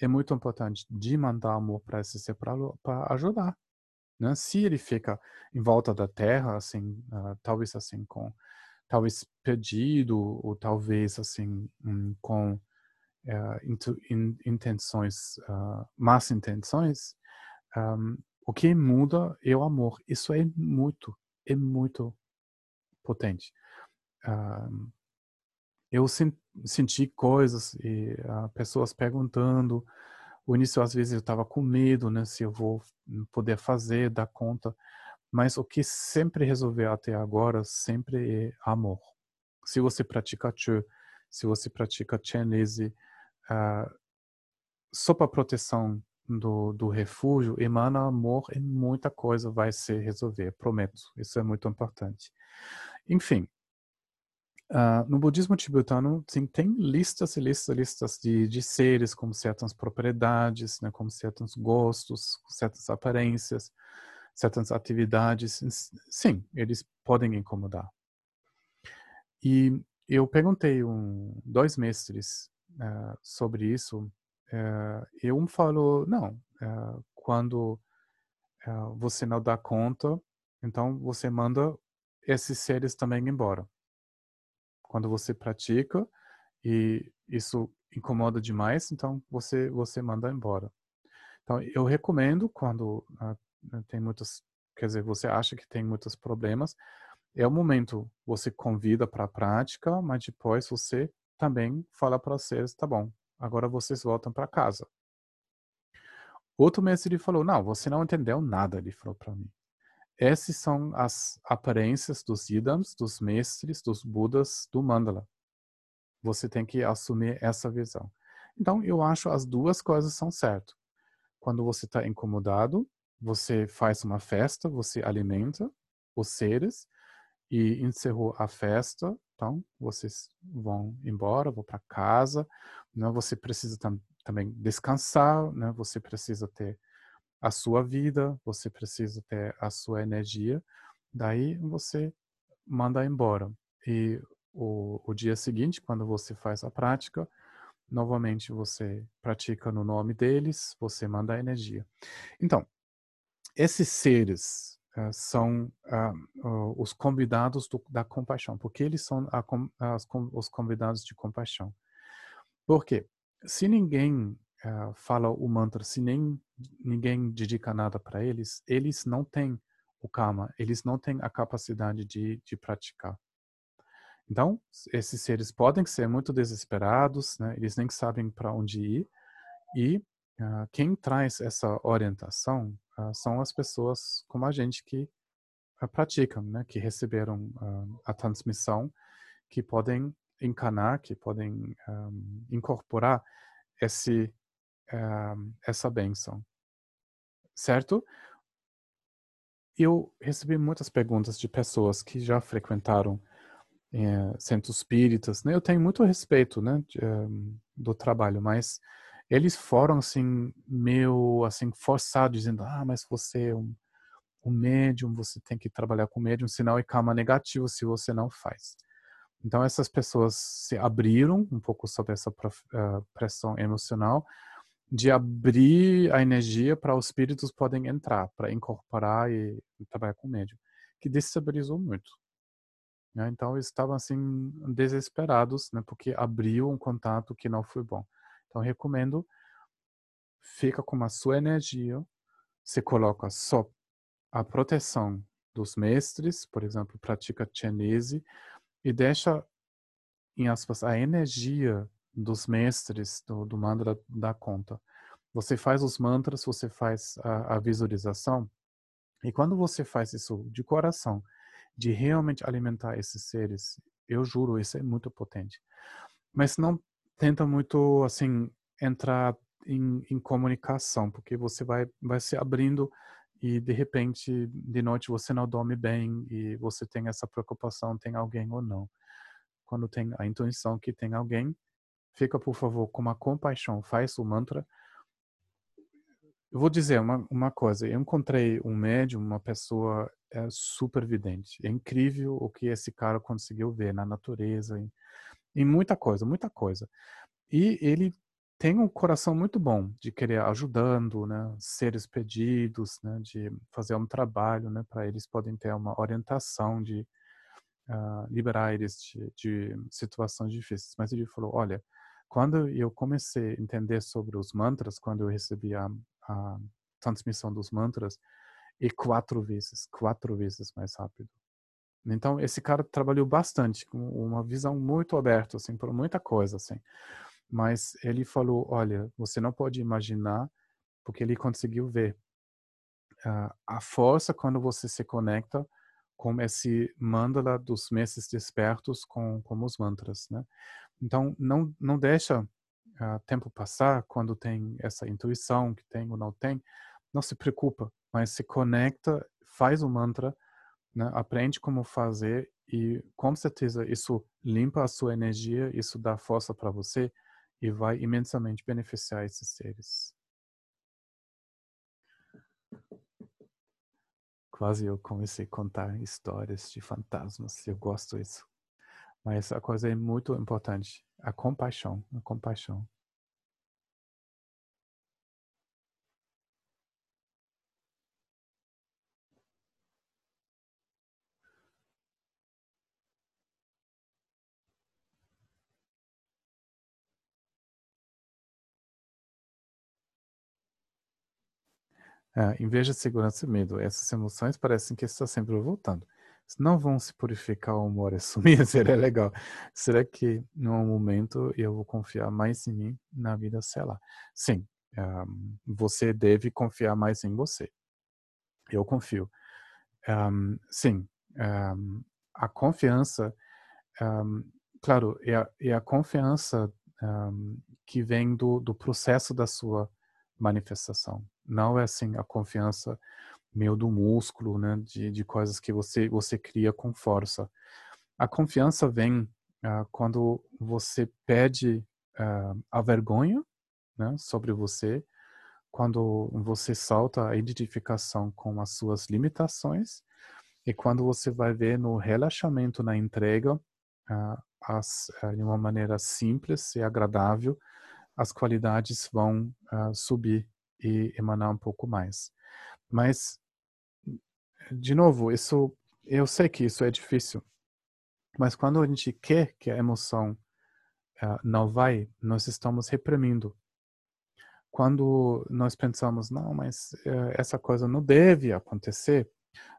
é muito importante de mandar amor para esse ser para ajudar. Né? Se ele fica em volta da Terra, assim, uh, talvez assim com, talvez perdido ou talvez assim um, com uh, in, intenções, uh, más intenções, um, o que muda é o amor. Isso é muito, é muito potente. Um, eu senti coisas e uh, pessoas perguntando. O início, às vezes, eu estava com medo, né? Se eu vou poder fazer, dar conta. Mas o que sempre resolveu até agora, sempre é amor. Se você pratica Chu, se você pratica Chenese, uh, só para proteção do, do refúgio, emana amor e muita coisa vai se resolver, prometo. Isso é muito importante. Enfim, Uh, no budismo tibetano sim, tem listas e listas e listas de, de seres com certas propriedades, né, com certos gostos, certas aparências, certas atividades. Sim, eles podem incomodar. E eu perguntei um, dois mestres uh, sobre isso, uh, e um falou, não, uh, quando você não dá conta, então você manda esses seres também embora. Quando você pratica e isso incomoda demais, então você você manda embora. Então eu recomendo quando tem muitos, quer dizer, você acha que tem muitos problemas, é o momento você convida para a prática, mas depois você também fala para vocês, tá bom, agora vocês voltam para casa. Outro mestre falou, não, você não entendeu nada, ele falou para mim. Essas são as aparências dos idams, dos mestres, dos budas, do mandala. Você tem que assumir essa visão. Então, eu acho as duas coisas são certo. Quando você está incomodado, você faz uma festa, você alimenta os seres, e encerrou a festa. Então, vocês vão embora, vão para casa. Né? Você precisa tam também descansar, né? Você precisa ter a sua vida, você precisa ter a sua energia. Daí você manda embora. E o, o dia seguinte, quando você faz a prática, novamente você pratica no nome deles, você manda a energia. Então, esses seres são uh, os convidados do, da compaixão, porque eles são a, as, os convidados de compaixão. Por quê? Se ninguém uh, fala o mantra, se nem ninguém dedica nada para eles, eles não têm o karma, eles não têm a capacidade de, de praticar. Então, esses seres podem ser muito desesperados, né? eles nem sabem para onde ir, e uh, quem traz essa orientação uh, são as pessoas como a gente que uh, praticam, né, que receberam uh, a transmissão, que podem encanar, que podem um, incorporar esse, essa benção. Certo? Eu recebi muitas perguntas de pessoas que já frequentaram é, centros espíritas. Né? Eu tenho muito respeito né, de, um, do trabalho, mas eles foram assim meio assim forçados dizendo ah mas você é um, um médium você tem que trabalhar com médium senão é karma negativo se você não faz então essas pessoas se abriram um pouco sobre essa uh, pressão emocional de abrir a energia para os espíritos podem entrar para incorporar e, e trabalhar com médium que destabilizou muito né? então eles estavam assim desesperados né porque abriu um contato que não foi bom então, recomendo, fica com a sua energia, você coloca só a proteção dos mestres, por exemplo, pratica chinese, e deixa, em aspas, a energia dos mestres do, do mantra da conta. Você faz os mantras, você faz a, a visualização, e quando você faz isso de coração, de realmente alimentar esses seres, eu juro, isso é muito potente. Mas não tenta muito assim entrar em, em, comunicação, porque você vai vai se abrindo e de repente de noite você não dorme bem e você tem essa preocupação tem alguém ou não. Quando tem a intuição que tem alguém, fica por favor com uma compaixão, faz o mantra. Eu vou dizer uma, uma coisa, eu encontrei um médium, uma pessoa é, super vidente. É incrível o que esse cara conseguiu ver na natureza, em, muita coisa, muita coisa. E ele tem um coração muito bom de querer ajudando, né, seres pedidos, né, de fazer um trabalho, né, para eles podem ter uma orientação de uh, liberar eles de, de, situações difíceis. Mas ele falou, olha, quando eu comecei a entender sobre os mantras, quando eu recebi a, a transmissão dos mantras, e quatro vezes, quatro vezes mais rápido. Então, esse cara trabalhou bastante, com uma visão muito aberta, assim, por muita coisa, assim. Mas ele falou, olha, você não pode imaginar, porque ele conseguiu ver uh, a força quando você se conecta com esse mandala dos meses despertos com, com os mantras, né? Então, não, não deixa uh, tempo passar quando tem essa intuição que tem ou não tem, não se preocupa, mas se conecta, faz o mantra, né? aprende como fazer e com certeza isso limpa a sua energia, isso dá força para você e vai imensamente beneficiar esses seres. Quase eu comecei a contar histórias de fantasmas, eu gosto disso. Mas a coisa é muito importante, a compaixão, a compaixão. É, vez de segurança e medo, essas emoções parecem que estão sempre voltando. Não vão se purificar o amor e sumir, seria legal. Será que, num momento, eu vou confiar mais em mim na vida, sei lá? Sim, um, você deve confiar mais em você. Eu confio. Um, sim, um, a confiança, claro, é a, é a confiança que vem do, do processo da sua manifestação. Não é assim a confiança meio do músculo, né, de, de coisas que você você cria com força. A confiança vem uh, quando você pede uh, a vergonha, né, sobre você, quando você salta a identificação com as suas limitações e quando você vai ver no relaxamento, na entrega, uh, as, de uma maneira simples e agradável, as qualidades vão subir e emanar um pouco mais. Mas, de novo, isso eu sei que isso é difícil, mas quando a gente quer que a emoção uh, não vai, nós estamos reprimindo. Quando nós pensamos, não, mas uh, essa coisa não deve acontecer,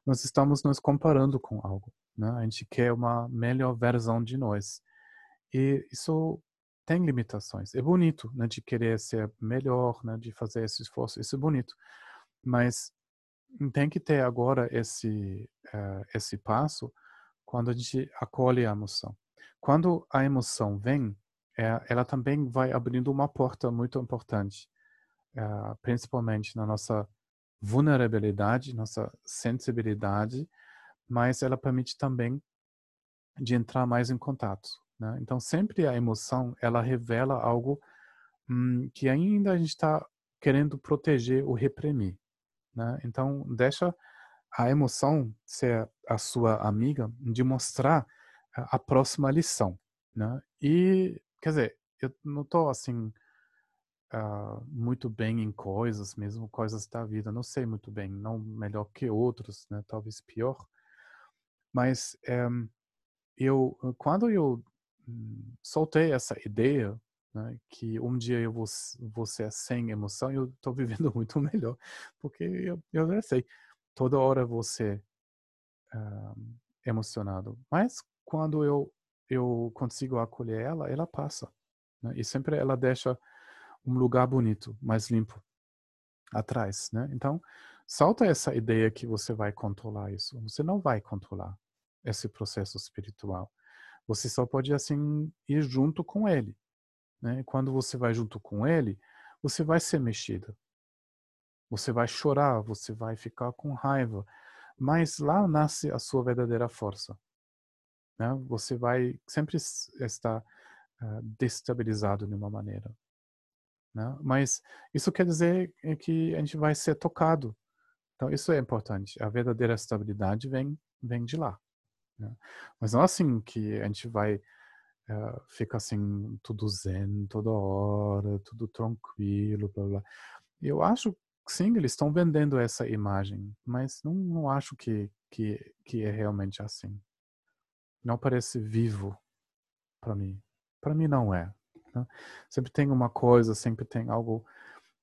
nós estamos nos comparando com algo. Né? A gente quer uma melhor versão de nós. E isso tem limitações. É bonito, né, de querer ser melhor, né, de fazer esse esforço, isso é bonito. Mas tem que ter agora esse uh, esse passo quando a gente acolhe a emoção. Quando a emoção vem, é, ela também vai abrindo uma porta muito importante, uh, principalmente na nossa vulnerabilidade, nossa sensibilidade, mas ela permite também de entrar mais em contato né? Então, sempre a emoção, ela revela algo hum, que ainda a gente está querendo proteger ou reprimir. Né? Então, deixa a emoção ser a sua amiga de mostrar a próxima lição. Né? E, quer dizer, eu não estou assim uh, muito bem em coisas, mesmo coisas da vida, não sei muito bem, não melhor que outros, né? talvez pior. Mas é, eu, quando eu soltei essa ideia né, que um dia eu vou, vou ser sem emoção e eu estou vivendo muito melhor, porque eu, eu já sei, toda hora vou ser uh, emocionado. Mas quando eu, eu consigo acolher ela, ela passa. Né, e sempre ela deixa um lugar bonito, mais limpo atrás. Né? Então, salta essa ideia que você vai controlar isso. Você não vai controlar esse processo espiritual. Você só pode assim ir junto com ele. Né? Quando você vai junto com ele, você vai ser mexida. Você vai chorar, você vai ficar com raiva. Mas lá nasce a sua verdadeira força. Né? Você vai sempre estar uh, destabilizado de uma maneira. Né? Mas isso quer dizer que a gente vai ser tocado. Então isso é importante. A verdadeira estabilidade vem vem de lá. Né? Mas não assim que a gente vai uh, ficar assim, tudo zen toda hora, tudo tranquilo, blá blá. Eu acho sim, eles estão vendendo essa imagem, mas não, não acho que, que, que é realmente assim. Não parece vivo para mim. Para mim não é. Né? Sempre tem uma coisa, sempre tem algo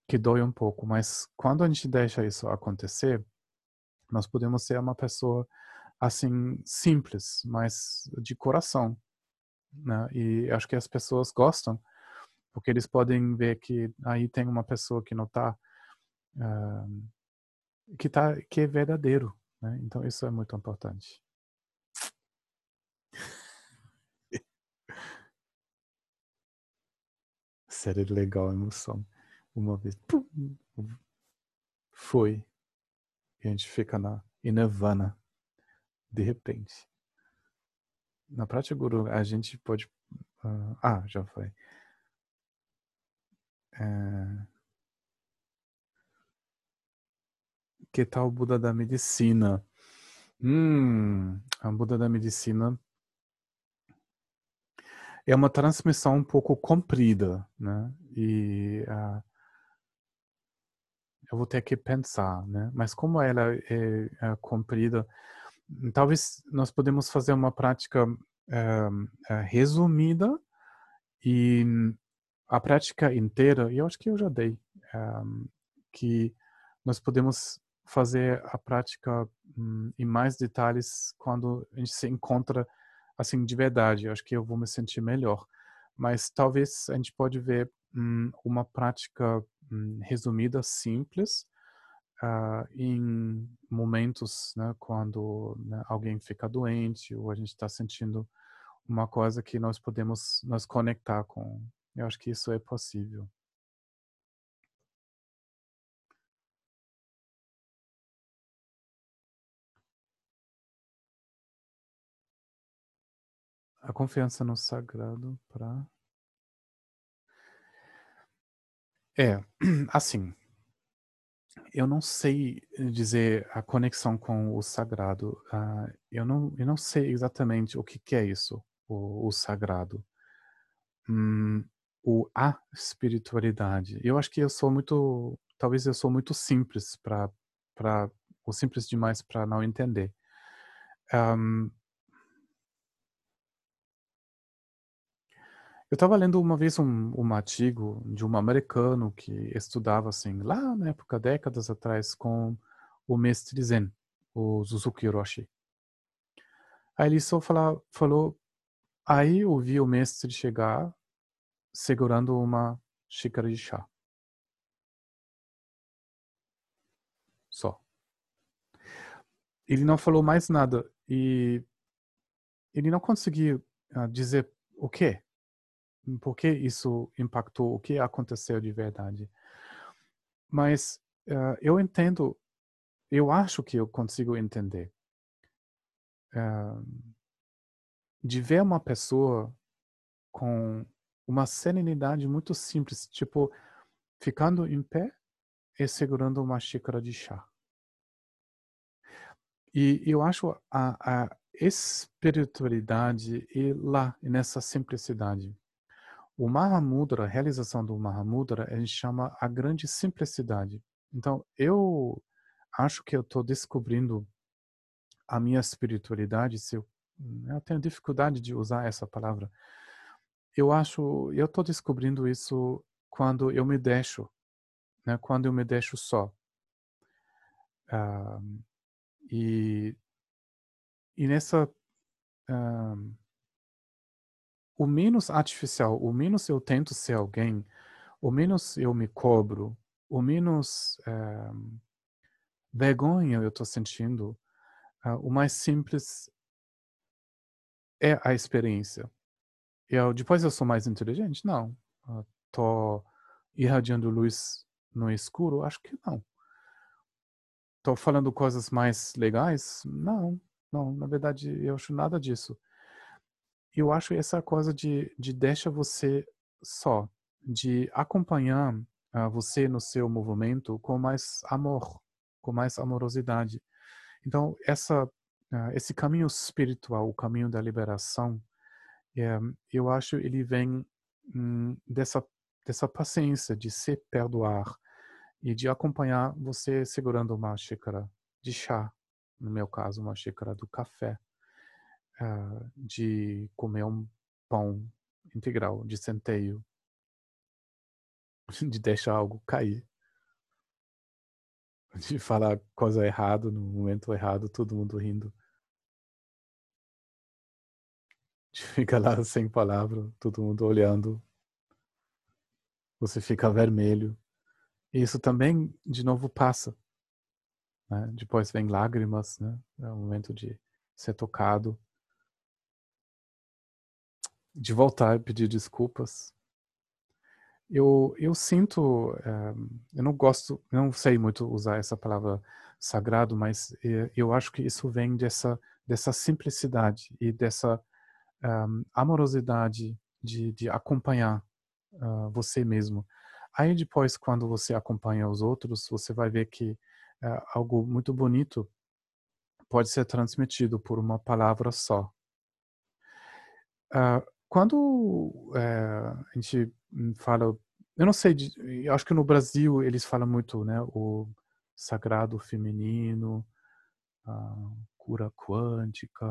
que dói um pouco, mas quando a gente deixa isso acontecer, nós podemos ser uma pessoa assim simples, mas de coração, né? E acho que as pessoas gostam porque eles podem ver que aí tem uma pessoa que não está uh, que tá que é verdadeiro, né? Então isso é muito importante. Série legal, emoção. Uma vez, pum, foi. E a gente fica na em Nirvana de repente. Na prática guru, a gente pode. Uh, ah, já foi. É... Que tal o Buda da medicina? Hum, a Buda da medicina é uma transmissão um pouco comprida, né? E uh, eu vou ter que pensar, né? Mas como ela é, é comprida, talvez nós podemos fazer uma prática é, resumida e a prática inteira, e eu acho que eu já dei, que nós podemos fazer a prática um, em mais detalhes quando a gente se encontra assim de verdade. Eu acho que eu vou me sentir melhor. Mas talvez a gente pode ver um, uma prática um, resumida, simples, uh, em momentos, né, quando né, alguém fica doente ou a gente está sentindo uma coisa que nós podemos nos conectar com. Eu acho que isso é possível. A confiança no sagrado para. É, assim, eu não sei dizer a conexão com o sagrado. Uh, eu, não, eu não sei exatamente o que, que é isso, o, o sagrado. Hum, o a espiritualidade. Eu acho que eu sou muito, talvez eu sou muito simples para para ou simples demais para não entender. Um, Eu estava lendo uma vez um, um artigo de um americano que estudava assim, lá na época, décadas atrás, com o mestre Zen, o Suzuki Roshi. Aí ele só fala, falou, aí eu vi o mestre chegar segurando uma xícara de chá. Só. Ele não falou mais nada e ele não conseguiu uh, dizer o quê por que isso impactou, o que aconteceu de verdade. Mas uh, eu entendo, eu acho que eu consigo entender. Uh, de ver uma pessoa com uma serenidade muito simples, tipo, ficando em pé e segurando uma xícara de chá. E eu acho a, a espiritualidade e lá, nessa simplicidade. O Mahamudra, a realização do Mahamudra, a gente chama a grande simplicidade. Então, eu acho que eu estou descobrindo a minha espiritualidade, se eu, eu tenho dificuldade de usar essa palavra. Eu acho, eu estou descobrindo isso quando eu me deixo, né? Quando eu me deixo só. Uh, e, e nessa uh, o menos artificial, o menos eu tento ser alguém, o menos eu me cobro, o menos é, vergonha eu estou sentindo, uh, o mais simples é a experiência. Eu, depois eu sou mais inteligente? Não. Estou irradiando luz no escuro? Acho que não. Estou falando coisas mais legais? Não. Não, na verdade eu acho nada disso eu acho essa coisa de, de deixa você só, de acompanhar uh, você no seu movimento com mais amor, com mais amorosidade. Então, essa, uh, esse caminho espiritual, o caminho da liberação, é, eu acho ele vem hum, dessa, dessa paciência de se perdoar e de acompanhar você segurando uma xícara de chá, no meu caso, uma xícara do café uh, de comer um pão integral, de centeio, de deixar algo cair, de falar coisa errada no momento errado, todo mundo rindo. De ficar lá sem palavra, todo mundo olhando. Você fica vermelho. E isso também, de novo, passa. Né? Depois vem lágrimas, né? É o momento de ser tocado de voltar e pedir desculpas. Eu, eu sinto, é, eu não gosto, não sei muito usar essa palavra sagrado, mas eh, eu acho que isso vem dessa, dessa simplicidade e dessa um, amorosidade de, de acompanhar uh, você mesmo. Aí depois, quando você acompanha os outros, você vai ver que uh, algo muito bonito pode ser transmitido por uma palavra só. Uh, quando é, a gente fala, eu não sei, eu acho que no Brasil eles falam muito, né, o sagrado feminino, cura quântica,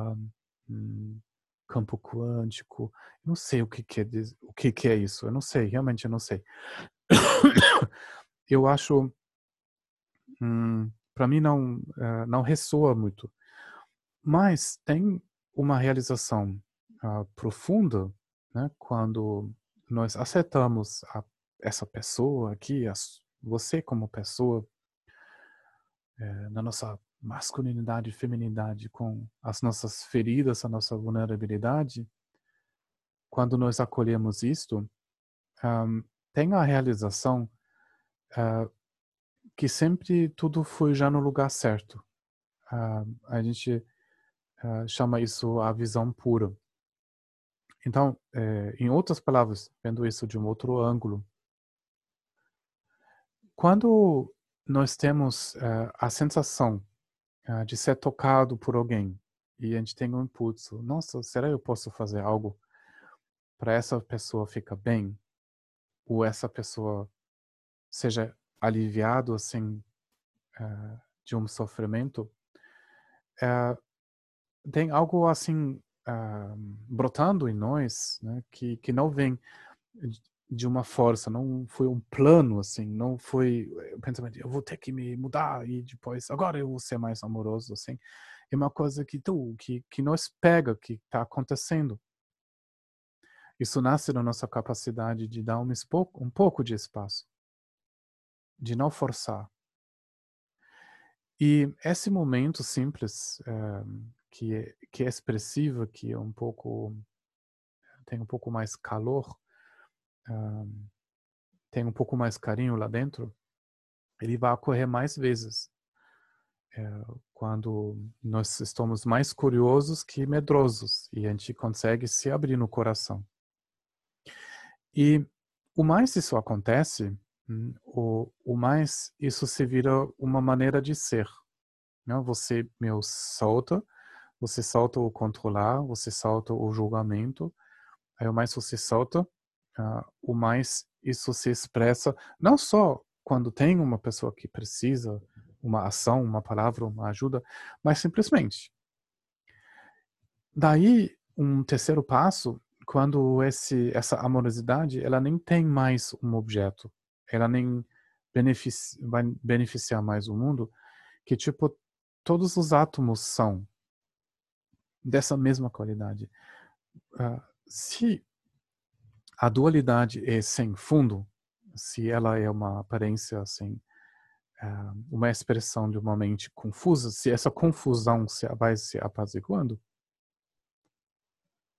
hum, campo quântico, eu não sei o que, que é o que, que é isso, eu não sei, realmente eu não sei. eu acho, hum, para mim não uh, não ressoa muito, mas tem uma realização uh, né, quando nós aceitamos a, essa pessoa aqui, a, você como pessoa, é, na nossa masculinidade e feminidade, com as nossas feridas, a nossa vulnerabilidade, quando nós acolhemos isto, um, tem a realização uh, que sempre tudo foi já no lugar certo. Uh, a gente uh, chama isso a visão pura. Então, é, em outras palavras, vendo isso de um outro ângulo, quando nós temos uh, a sensação uh, de ser tocado por alguém e a gente tem um impulso, nossa, será que eu posso fazer algo para essa pessoa ficar bem? Ou essa pessoa seja aliviado assim de um sofrimento? tem algo assim uh, brotando em nós, né, que, que não vem de uma força, não foi um plano, assim, não foi o pensamento, eu vou ter que me mudar e depois, agora eu vou ser mais amoroso, assim. É uma coisa que tu, que, que nos pega, que está acontecendo. Isso nasce da nossa capacidade de dar um, um pouco de espaço, de não forçar. E esse momento simples, é, que é, que é expressiva, que é um pouco tem um pouco mais calor, um, tem um pouco mais carinho lá dentro, ele vai ocorrer mais vezes. É, quando nós estamos mais curiosos que medrosos e a gente consegue se abrir no coração. E o mais isso acontece, hum, o, o mais isso se vira uma maneira de ser. Né? Você me solta você solta o controlar, você solta o julgamento, aí o mais você solta, uh, o mais isso se expressa não só quando tem uma pessoa que precisa uma ação, uma palavra, uma ajuda, mas simplesmente. Daí, um terceiro passo, quando esse, essa amorosidade, ela nem tem mais um objeto, ela nem beneficia, vai beneficiar mais o mundo, que tipo, todos os átomos são dessa mesma qualidade. Uh, se a dualidade é sem fundo, se ela é uma aparência assim, uh, uma expressão de uma mente confusa, se essa confusão se vai se apaziguando,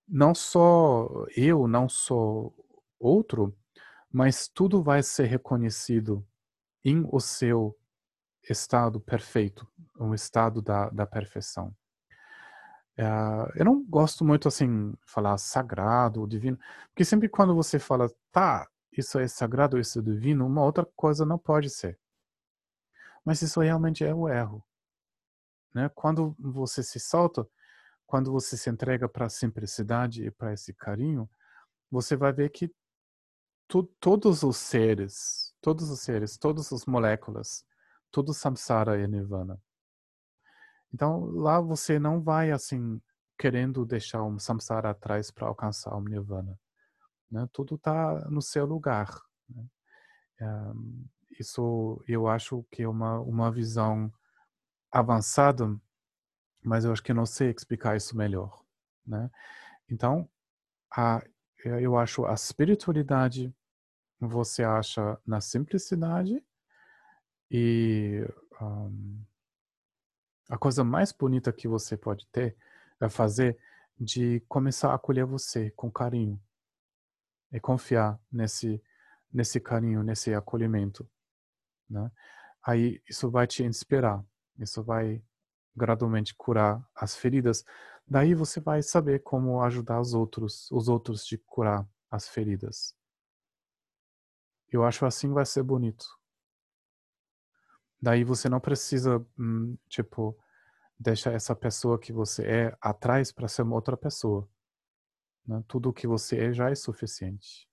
não só eu, não só outro, mas tudo vai ser reconhecido em o seu estado perfeito, um estado da, da perfeição. Uh, eu não gosto muito assim falar sagrado, divino, porque sempre quando você fala, tá, isso é sagrado, isso é divino, uma outra coisa não pode ser. Mas isso realmente é o erro. Né? Quando você se solta, quando você se entrega para a simplicidade e para esse carinho, você vai ver que tu, todos os seres, todos os seres, todas as moléculas, tudo samsara e nirvana. Então lá você não vai assim querendo deixar um samsara atrás para alcançar o nirvana. Né? Tudo está no seu lugar. Né? Um, isso eu acho que é uma uma visão avançada, mas eu acho que não sei explicar isso melhor. Né? Então a, eu acho a espiritualidade você acha na simplicidade e um, a coisa mais bonita que você pode ter é fazer de começar a acolher você com carinho e confiar nesse nesse carinho, nesse acolhimento, né? Aí isso vai te inspirar, isso vai gradualmente curar as feridas. Daí você vai saber como ajudar os outros, os outros de curar as feridas. Eu acho assim vai ser bonito. Daí você não precisa, hum, tipo, deixar essa pessoa que você é atrás para ser uma outra pessoa. Né? Tudo o que você é já é suficiente.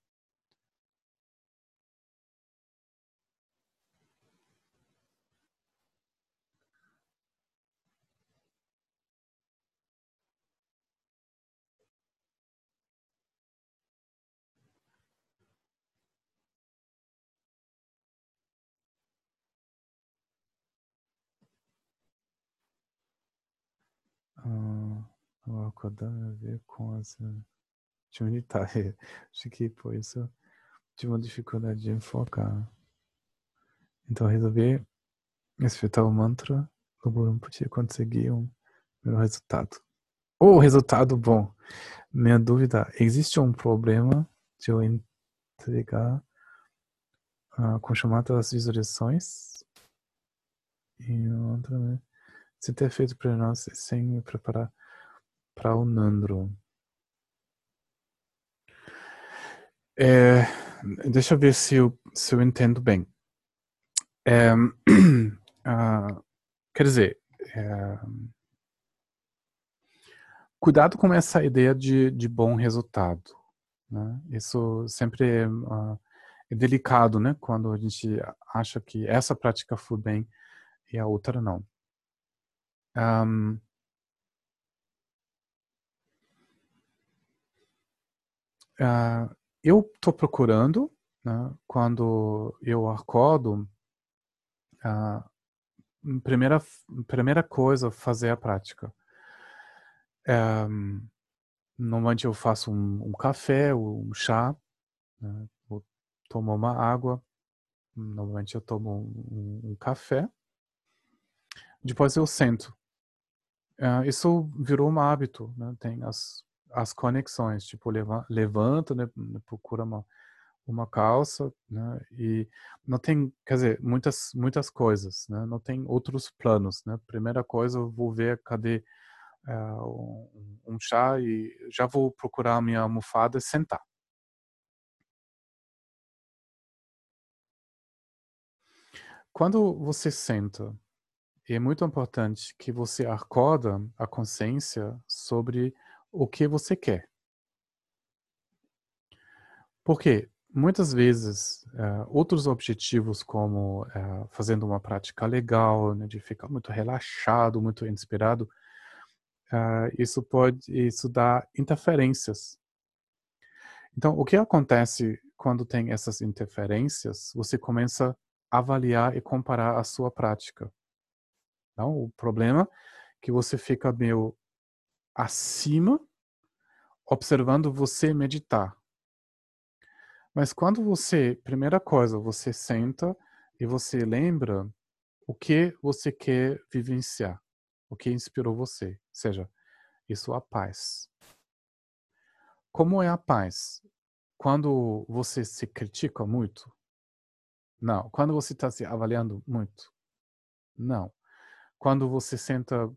Ah, acordar a ver com as atividades. Acho que por isso tive uma dificuldade de enfocar. Então resolvi escutar o mantra do Burumpati e conseguir um meu resultado. O oh, resultado bom. Minha dúvida, existe um problema de eu entregar uh, com chamadas visualizações? E outra, né? Se ter feito para nós sem me preparar para o Nandro. É, deixa eu ver se eu, se eu entendo bem. É, uh, quer dizer, é, cuidado com essa ideia de, de bom resultado. Né? Isso sempre uh, é, delicado, né? Quando a gente acha que essa prática foi bem e a outra não. Um, uh, eu estou procurando, né, quando eu acordo, uh, primeira, primeira coisa, fazer a prática. Um, normalmente eu faço um, um café, um chá, né, tomo uma água, normalmente eu tomo um, um café, depois eu sento Uh, isso virou um hábito, né? Tem as, as conexões, tipo, leva, levanta, né? Procura uma, uma calça, né? E não tem, quer dizer, muitas, muitas coisas, né? Não tem outros planos, né? Primeira coisa, eu vou ver cadê uh, um, um chá e já vou procurar a minha almofada e sentar. Quando você senta é muito importante que você acorda a consciência sobre o que você quer. Porque muitas vezes uh, outros objetivos como uh, fazendo uma prática legal, né, de ficar muito relaxado, muito inspirado, uh, isso pode isso dá interferências. Então, o que acontece quando tem essas interferências? Você começa a avaliar e comparar a sua prática. Então, o problema é que você fica meio acima, observando você meditar. Mas quando você, primeira coisa, você senta e você lembra o que você quer vivenciar, o que inspirou você, ou seja, isso é a paz. Como é a paz? Quando você se critica muito? Não. Quando você está se avaliando muito? Não quando você senta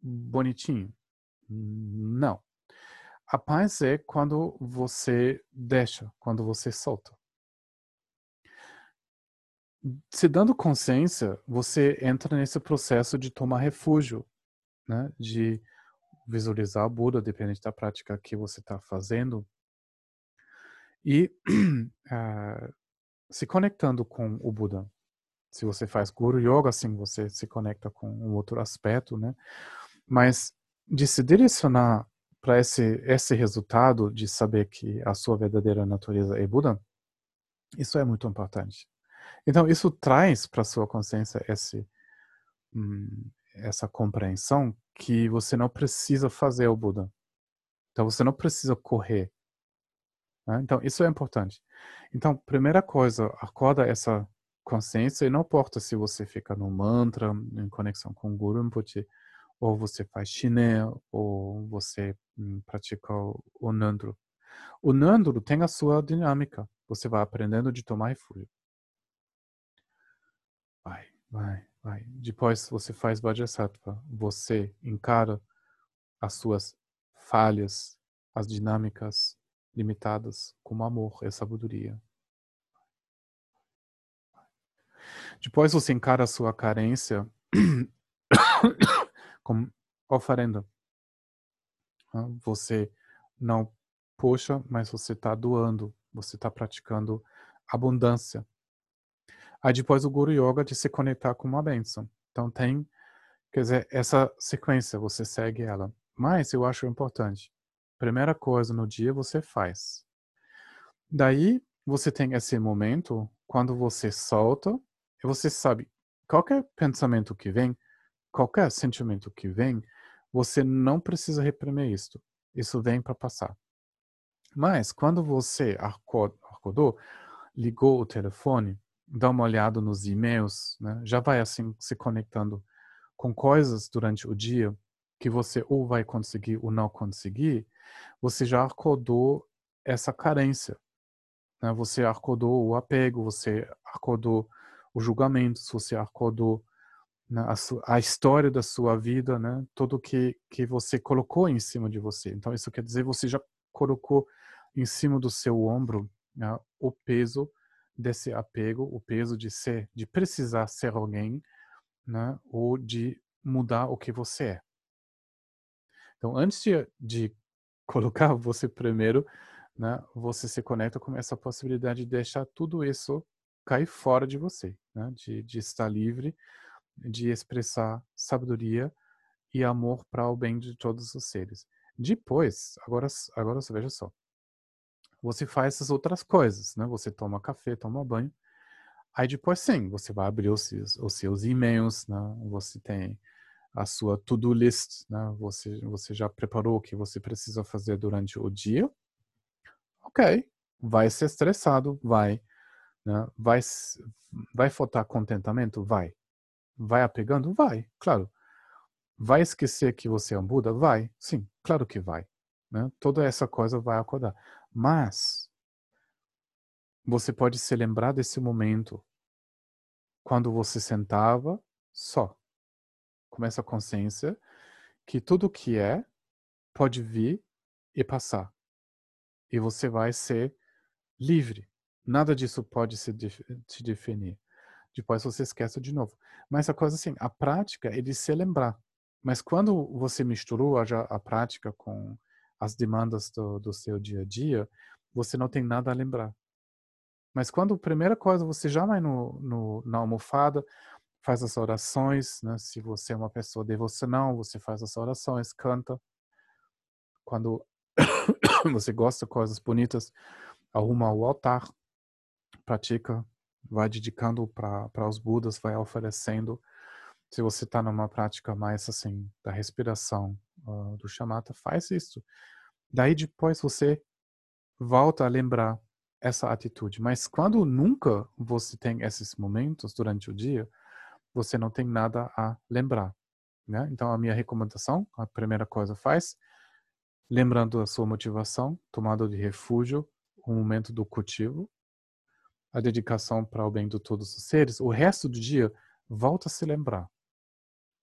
bonitinho. Não. A paz é quando você deixa, quando você solta. Se dando consciência, você entra nesse processo de tomar refúgio, né? de visualizar o Buda, dependente da prática que você está fazendo, e uh, se conectando com o Buda se você faz Guru Yoga, assim, você se conecta com um outro aspecto, né? Mas de se direcionar para esse, esse resultado de saber que a sua verdadeira natureza é Buda, isso é muito importante. Então, isso traz para sua consciência esse, hum, essa compreensão que você não precisa fazer o Buda. Então, você não precisa correr. Né? Então, isso é importante. Então, primeira coisa, acorda essa consciência e não importa se você fica no mantra, em conexão com o Guru Rinpoche, ou você faz chiné, ou você hum, pratica o, Nandro. O Nandro tem a sua dinâmica. Você vai aprendendo de tomar refúgio. Vai, vai, vai. Depois você faz Vajrasattva. Você encara as suas falhas, as dinâmicas limitadas como amor e sabedoria. Depois você encara a sua carência como oferenda. Você não poxa, mas você está doando, você está praticando abundância. Aí depois o Guru Yoga de se conectar com uma bênção. Então tem, quer dizer, essa sequência, você segue ela. Mas eu acho importante. Primeira coisa no dia você faz. Daí você tem esse momento quando você solta e você sabe qualquer pensamento que vem, qualquer sentimento que vem, você não precisa reprimir isso. Isso vem para passar. Mas quando você acordou, ligou o telefone, dá uma olhada nos e-mails, né? já vai assim se conectando com coisas durante o dia que você ou vai conseguir ou não conseguir, você já acordou essa carência. Né? Você acordou o apego, você acordou o julgamento, você acordou né, a, a, história da sua vida, né? tudo que, que você colocou em cima de você. Então, isso quer dizer você já colocou em cima do seu ombro né, o peso desse apego, o peso de ser, de precisar ser alguém, né, ou de mudar o que você é. Então, antes de, de colocar você primeiro, né, você se conecta com essa possibilidade de deixar tudo isso cair fora de você, né, de, de estar livre, de expressar sabedoria e amor para o bem de todos os seres. Depois, agora, agora você veja só, você faz essas outras coisas, né? Você toma café, toma banho. Aí depois sim, você vai abrir os seus, os seus e-mails, né? Você tem a sua to-do list, né? Você, você já preparou o que você precisa fazer durante o dia. Ok, vai ser estressado, vai, né? Vai, vai faltar contentamento? Vai. Vai apegando? Vai, claro. Vai esquecer que você é um Buda? Vai, sim, claro que vai. Né? Toda essa coisa vai acordar. Mas você pode se lembrar desse momento quando você sentava só, com essa consciência que tudo que é pode vir e passar. E você vai ser livre. Nada disso pode se te definir. Depois você esquece de novo. Mas a coisa assim, a prática é de se lembrar. Mas quando você misturou a, a prática com as demandas do, do seu dia a dia, você não tem nada a lembrar. Mas quando a primeira coisa você já vai no, no, na almofada, faz as orações, né? se você é uma pessoa devocional, você faz as orações, canta. Quando você gosta de coisas bonitas, arruma o altar, pratica, vai dedicando para os Budas, vai oferecendo. Se você está numa prática mais assim da respiração, uh, do chamata, faz isso. Daí depois você volta a lembrar essa atitude. Mas quando nunca você tem esses momentos durante o dia, você não tem nada a lembrar. Né? Então a minha recomendação, a primeira coisa faz, lembrando a sua motivação, tomada de refúgio, o momento do cultivo, a dedicação para o bem de todos os seres, o resto do dia volta a se lembrar.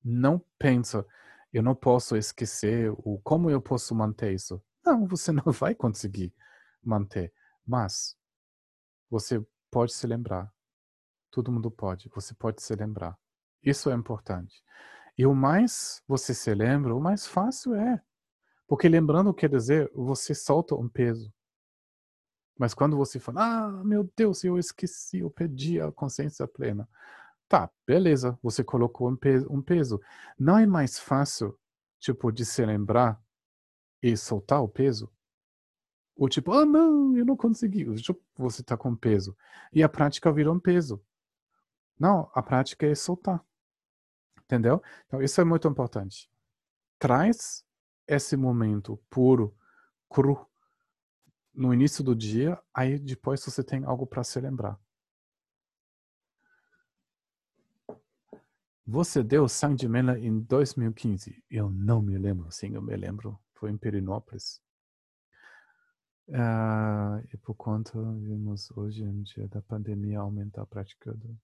Não pensa, eu não posso esquecer, ou como eu posso manter isso. Não, você não vai conseguir manter. Mas você pode se lembrar. Todo mundo pode. Você pode se lembrar. Isso é importante. E o mais você se lembra, o mais fácil é. Porque lembrando quer dizer, você solta um peso. Mas quando você fala, ah, meu Deus, eu esqueci, eu perdi a consciência plena. Tá, beleza, você colocou um peso, um peso. Não é mais fácil, tipo, de se lembrar e soltar o peso? Ou tipo, ah, não, eu não consegui. Você está com peso. E a prática virou um peso. Não, a prática é soltar. Entendeu? Então, isso é muito importante. Traz esse momento puro, cru, no início do dia, aí depois você tem algo para se lembrar. Você deu sangue de mela em 2015. Eu não me lembro, sim, eu me lembro. Foi em Perinópolis. Uh, e por conta, vimos hoje, em dia da pandemia, aumentar a prática do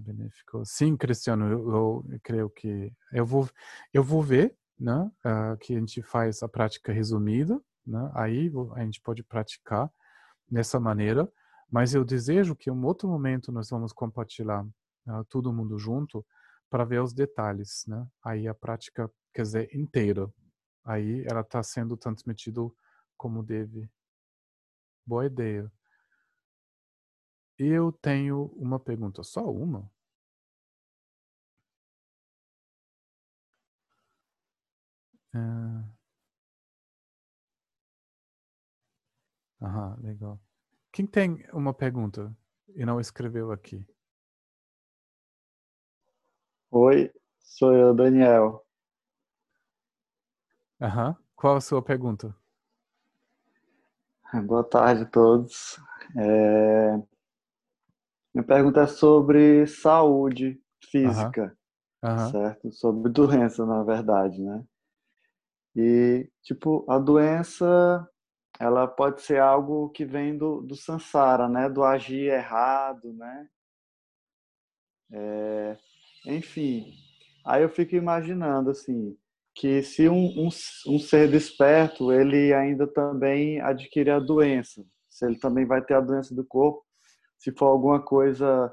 benéfico. Sim, Cristiano, eu, eu, eu, creio que eu vou, eu vou ver, né, uh, que a gente faz a prática resumida, né, aí a gente pode praticar dessa maneira, mas eu desejo que em um outro momento nós vamos compartilhar uh, todo mundo junto para ver os detalhes, né, aí a prática, quer dizer, inteira, aí ela está sendo transmitida como deve. Boa ideia. Eu tenho uma pergunta, só uma? Ah. Aham, legal. Quem tem uma pergunta e não escreveu aqui? Oi, sou eu, Daniel. Aham. Qual a sua pergunta? Boa tarde a todos. É... Minha pergunta é sobre saúde física, Aham. certo? Sobre doença, na verdade, né? E, tipo, a doença, ela pode ser algo que vem do, do samsara, né? Do agir errado, né? É... Enfim, aí eu fico imaginando, assim, que se um, um, um ser desperto, ele ainda também adquire a doença, se ele também vai ter a doença do corpo, se for alguma coisa,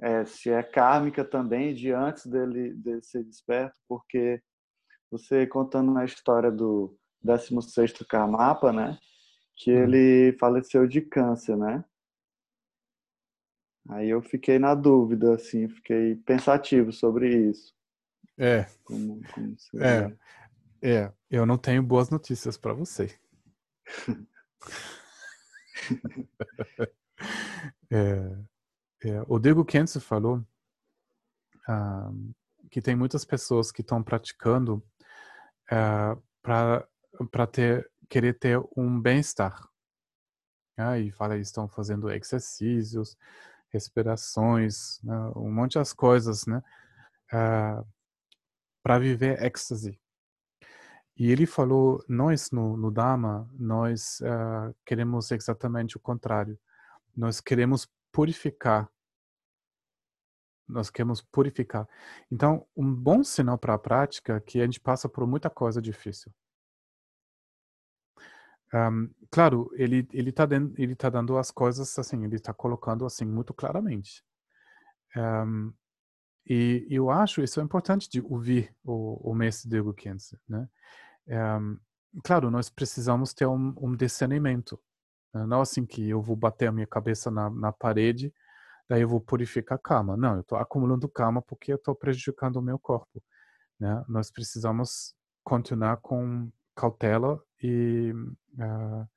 é, se é kármica também, de antes dele, dele ser desperto, porque você contando a história do 16º Karmapa, né, que ele faleceu de câncer, né, Aí eu fiquei na dúvida, assim, fiquei pensativo sobre isso. É, Como, como é, é. Eu não tenho boas notícias para você. É, é, o Diego Kenzo falou ah, que tem muitas pessoas que estão praticando para para ter querer ter um bem-estar. Ah, e fala estão fazendo exercícios, respirações, né, um monte de coisas, né, para viver êxtase. E ele falou, nós no, no Dharma, nós uh, queremos exatamente o contrário. Nós queremos purificar. Nós queremos purificar. Então, um bom sinal para a prática é que a gente passa por muita coisa difícil. Um, claro, ele ele está ele tá dando as coisas assim, ele está colocando assim muito claramente. Um, e eu acho isso é importante de ouvir o, o mestre Diego Kense, né? Um, claro, nós precisamos ter um, um discernimento. Né? Não assim que eu vou bater a minha cabeça na, na parede, daí eu vou purificar a cama. Não, eu estou acumulando cama porque eu estou prejudicando o meu corpo. Né? Nós precisamos continuar com cautela e uh,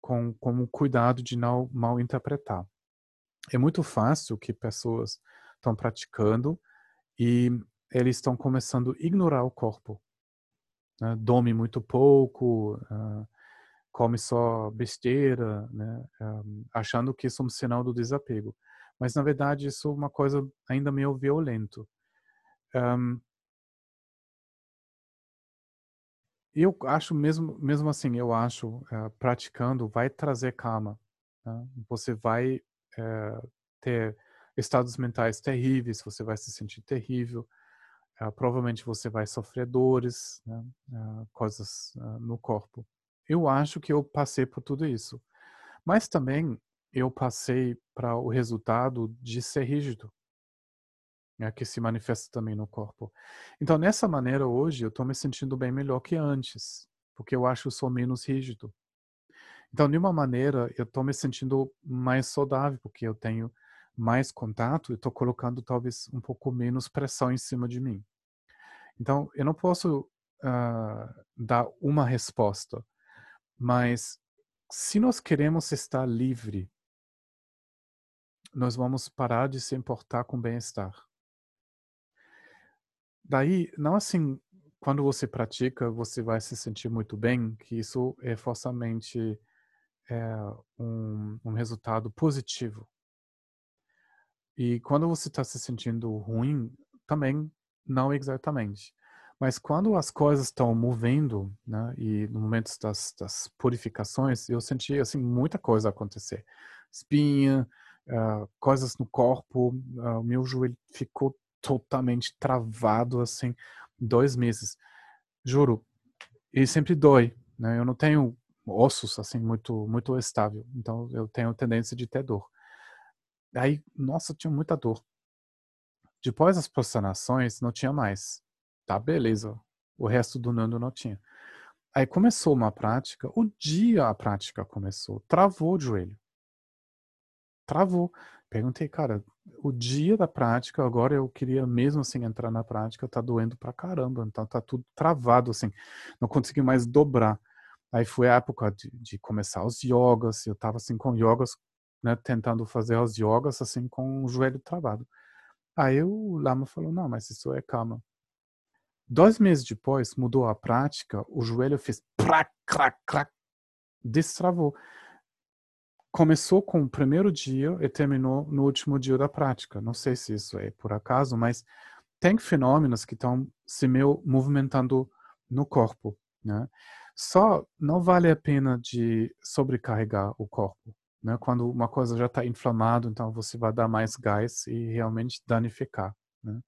com, com cuidado de não mal interpretar. É muito fácil que pessoas estão praticando e eles estão começando a ignorar o corpo. Né? Dorme muito pouco, uh, come só besteira, né? um, achando que isso é um sinal do desapego. Mas, na verdade, isso é uma coisa ainda meio violento. Um, eu acho mesmo, mesmo assim, eu acho, uh, praticando vai trazer calma. Né? Você vai uh, ter estados mentais terríveis, você vai se sentir terrível, uh, provavelmente você vai sofrer dores, né? coisas no corpo. Eu acho que eu passei por tudo isso, mas também eu passei para o resultado de ser rígido né, que se manifesta também no corpo. Então, nessa maneira, hoje, eu estou me sentindo bem melhor que antes, porque eu acho que eu sou menos rígido. Então, de uma maneira, eu estou me sentindo mais saudável, porque eu tenho mais contato e estou colocando talvez um pouco menos pressão em cima de mim. Então, eu não posso uh, dar uma resposta, mas se nós queremos estar livre, nós vamos parar de se importar com bem-estar. Daí, não assim, quando você pratica, você vai se sentir muito bem, que isso é forçamente é, um, um resultado positivo. E quando você está se sentindo ruim, também não exatamente. Mas quando as coisas estão movendo, né, e no momento das, das, purificações, eu senti assim muita coisa acontecer. Espinha, uh, coisas no corpo, uh, meu joelho ficou totalmente travado, assim, dois meses. Juro. E sempre dói, né? Eu não tenho ossos, assim, muito, muito estável. Então, eu tenho tendência de ter dor. Aí, nossa, tinha muita dor. Depois das prostrações, não tinha mais. Tá, beleza. O resto do Nando não tinha. Aí começou uma prática, o dia a prática começou, travou o joelho. Travou. Perguntei, cara, o dia da prática, agora eu queria mesmo assim entrar na prática, tá doendo pra caramba, então tá tudo travado assim, não consegui mais dobrar. Aí foi a época de, de começar os yogas, eu tava assim com yogas, né, tentando fazer os yogas assim com o joelho travado. Aí o lama falou, não, mas isso é calma. Dois meses depois, mudou a prática, o joelho fez crac, crac, crac, destravou começou com o primeiro dia e terminou no último dia da prática. Não sei se isso é por acaso, mas tem fenômenos que estão se meio movimentando no corpo, né? Só não vale a pena de sobrecarregar o corpo, né? Quando uma coisa já está inflamada, então você vai dar mais gás e realmente danificar, né?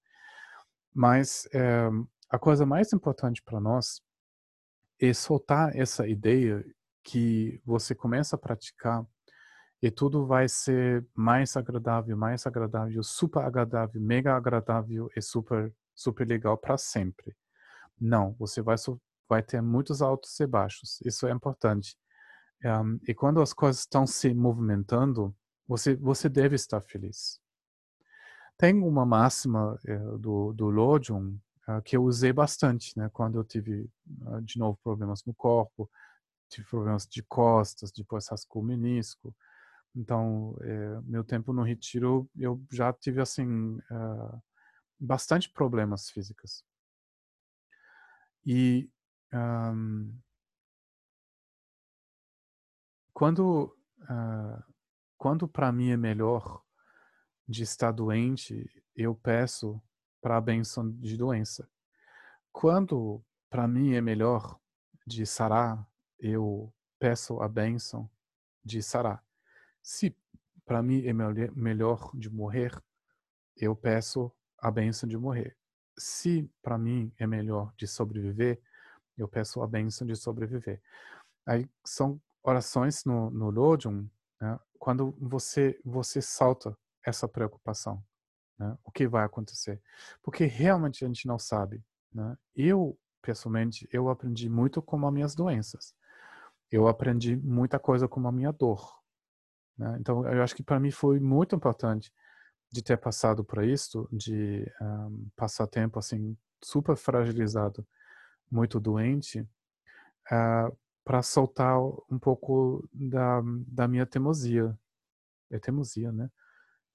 Mas é, a coisa mais importante para nós é soltar essa ideia que você começa a praticar e tudo vai ser mais agradável, mais agradável, super agradável, mega agradável e super super legal para sempre. Não, você vai vai ter muitos altos e baixos. Isso é importante. Um, e quando as coisas estão se movimentando, você você deve estar feliz. Tem uma máxima uh, do do Lojong uh, que eu usei bastante, né? Quando eu tive uh, de novo problemas no corpo, tive problemas de costas, depois rascou o menisco. Então, é, meu tempo no retiro, eu já tive, assim, uh, bastante problemas físicos. E um, quando, uh, quando para mim é melhor de estar doente, eu peço para a benção de doença. Quando para mim é melhor de sarar, eu peço a benção de sarar. Se para mim é melhor de morrer, eu peço a benção de morrer. Se para mim é melhor de sobreviver, eu peço a benção de sobreviver. Aí são orações no, no Lojong, né, quando você, você salta essa preocupação. Né, o que vai acontecer? Porque realmente a gente não sabe. Né? Eu, pessoalmente, eu aprendi muito com as minhas doenças. Eu aprendi muita coisa com a minha dor. Né? Então, eu acho que para mim foi muito importante de ter passado por isso, de um, passar tempo assim super fragilizado, muito doente, uh, para soltar um pouco da, da minha teimosia, é teimosia, né?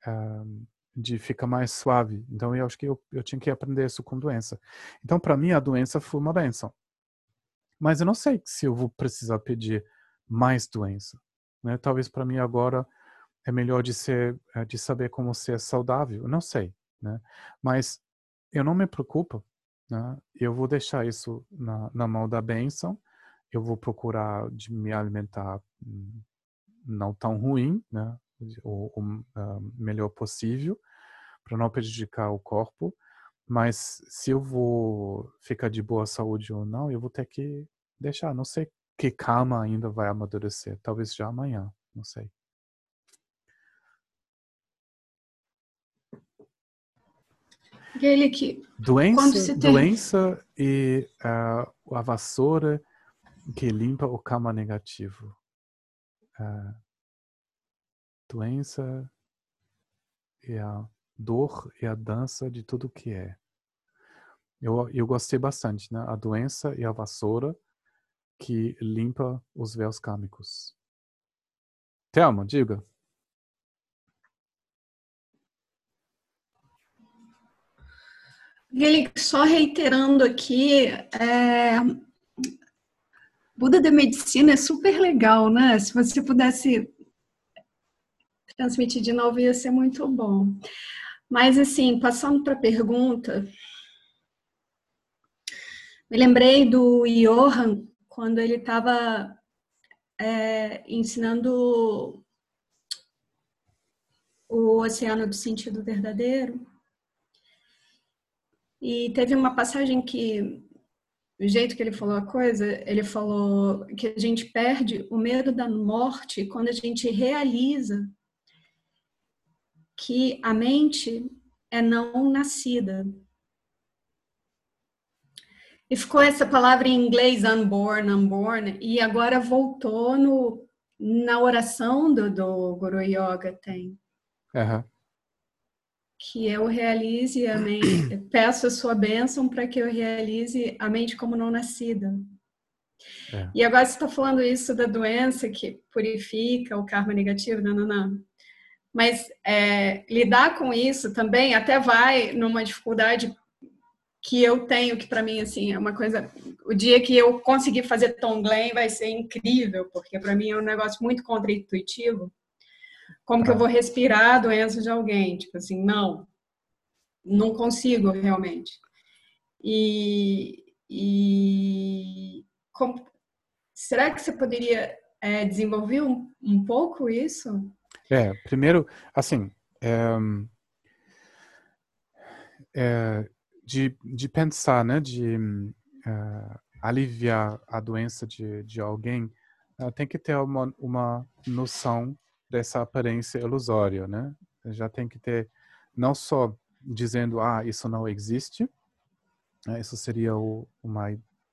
Uh, de ficar mais suave. Então, eu acho que eu, eu tinha que aprender isso com doença. Então, para mim, a doença foi uma benção. Mas eu não sei se eu vou precisar pedir mais doença. Né? Talvez para mim agora é melhor de ser, eh, de saber como ser saudável. Não sei, né? Mas eu não me preocupo. Né? Eu vou deixar isso na, na mão da bênção. Eu vou procurar de me alimentar hum, não tão ruim, né? O, o uh, melhor possível para não prejudicar o corpo. Mas se eu vou ficar de boa saúde ou não, eu vou ter que deixar. Não sei que calma ainda vai amadurecer. Talvez já amanhã, não sei. Que doença, doença e uh, a vassoura que limpa o karma negativo. Uh, doença e a dor e a dança de tudo que é. Eu, eu gostei bastante, né? A doença e a vassoura que limpa os véus kármicos. Thelma, diga. Só reiterando aqui, é... Buda da Medicina é super legal, né? Se você pudesse transmitir de novo, ia ser muito bom. Mas, assim, passando para a pergunta, me lembrei do Johan quando ele estava é, ensinando o Oceano do Sentido Verdadeiro. E teve uma passagem que, o jeito que ele falou a coisa, ele falou que a gente perde o medo da morte quando a gente realiza que a mente é não nascida. E ficou essa palavra em inglês, unborn, unborn, e agora voltou no, na oração do, do Guru Yoga, tem. Uhum. Que eu realize a mente, peço a sua bênção para que eu realize a mente como não nascida. É. E agora você está falando isso da doença que purifica o karma negativo, não, não, não. Mas é, lidar com isso também até vai numa dificuldade que eu tenho, que para mim assim é uma coisa. O dia que eu conseguir fazer Tonglen vai ser incrível, porque para mim é um negócio muito contraintuitivo. Como que eu vou respirar a doença de alguém? Tipo assim, não, não consigo realmente. E, e como, será que você poderia é, desenvolver um, um pouco isso? É, primeiro, assim, é, é, de, de pensar, né, de uh, aliviar a doença de, de alguém, uh, tem que ter uma, uma noção dessa aparência ilusória, né? Já tem que ter, não só dizendo, ah, isso não existe, né? isso seria o, uma,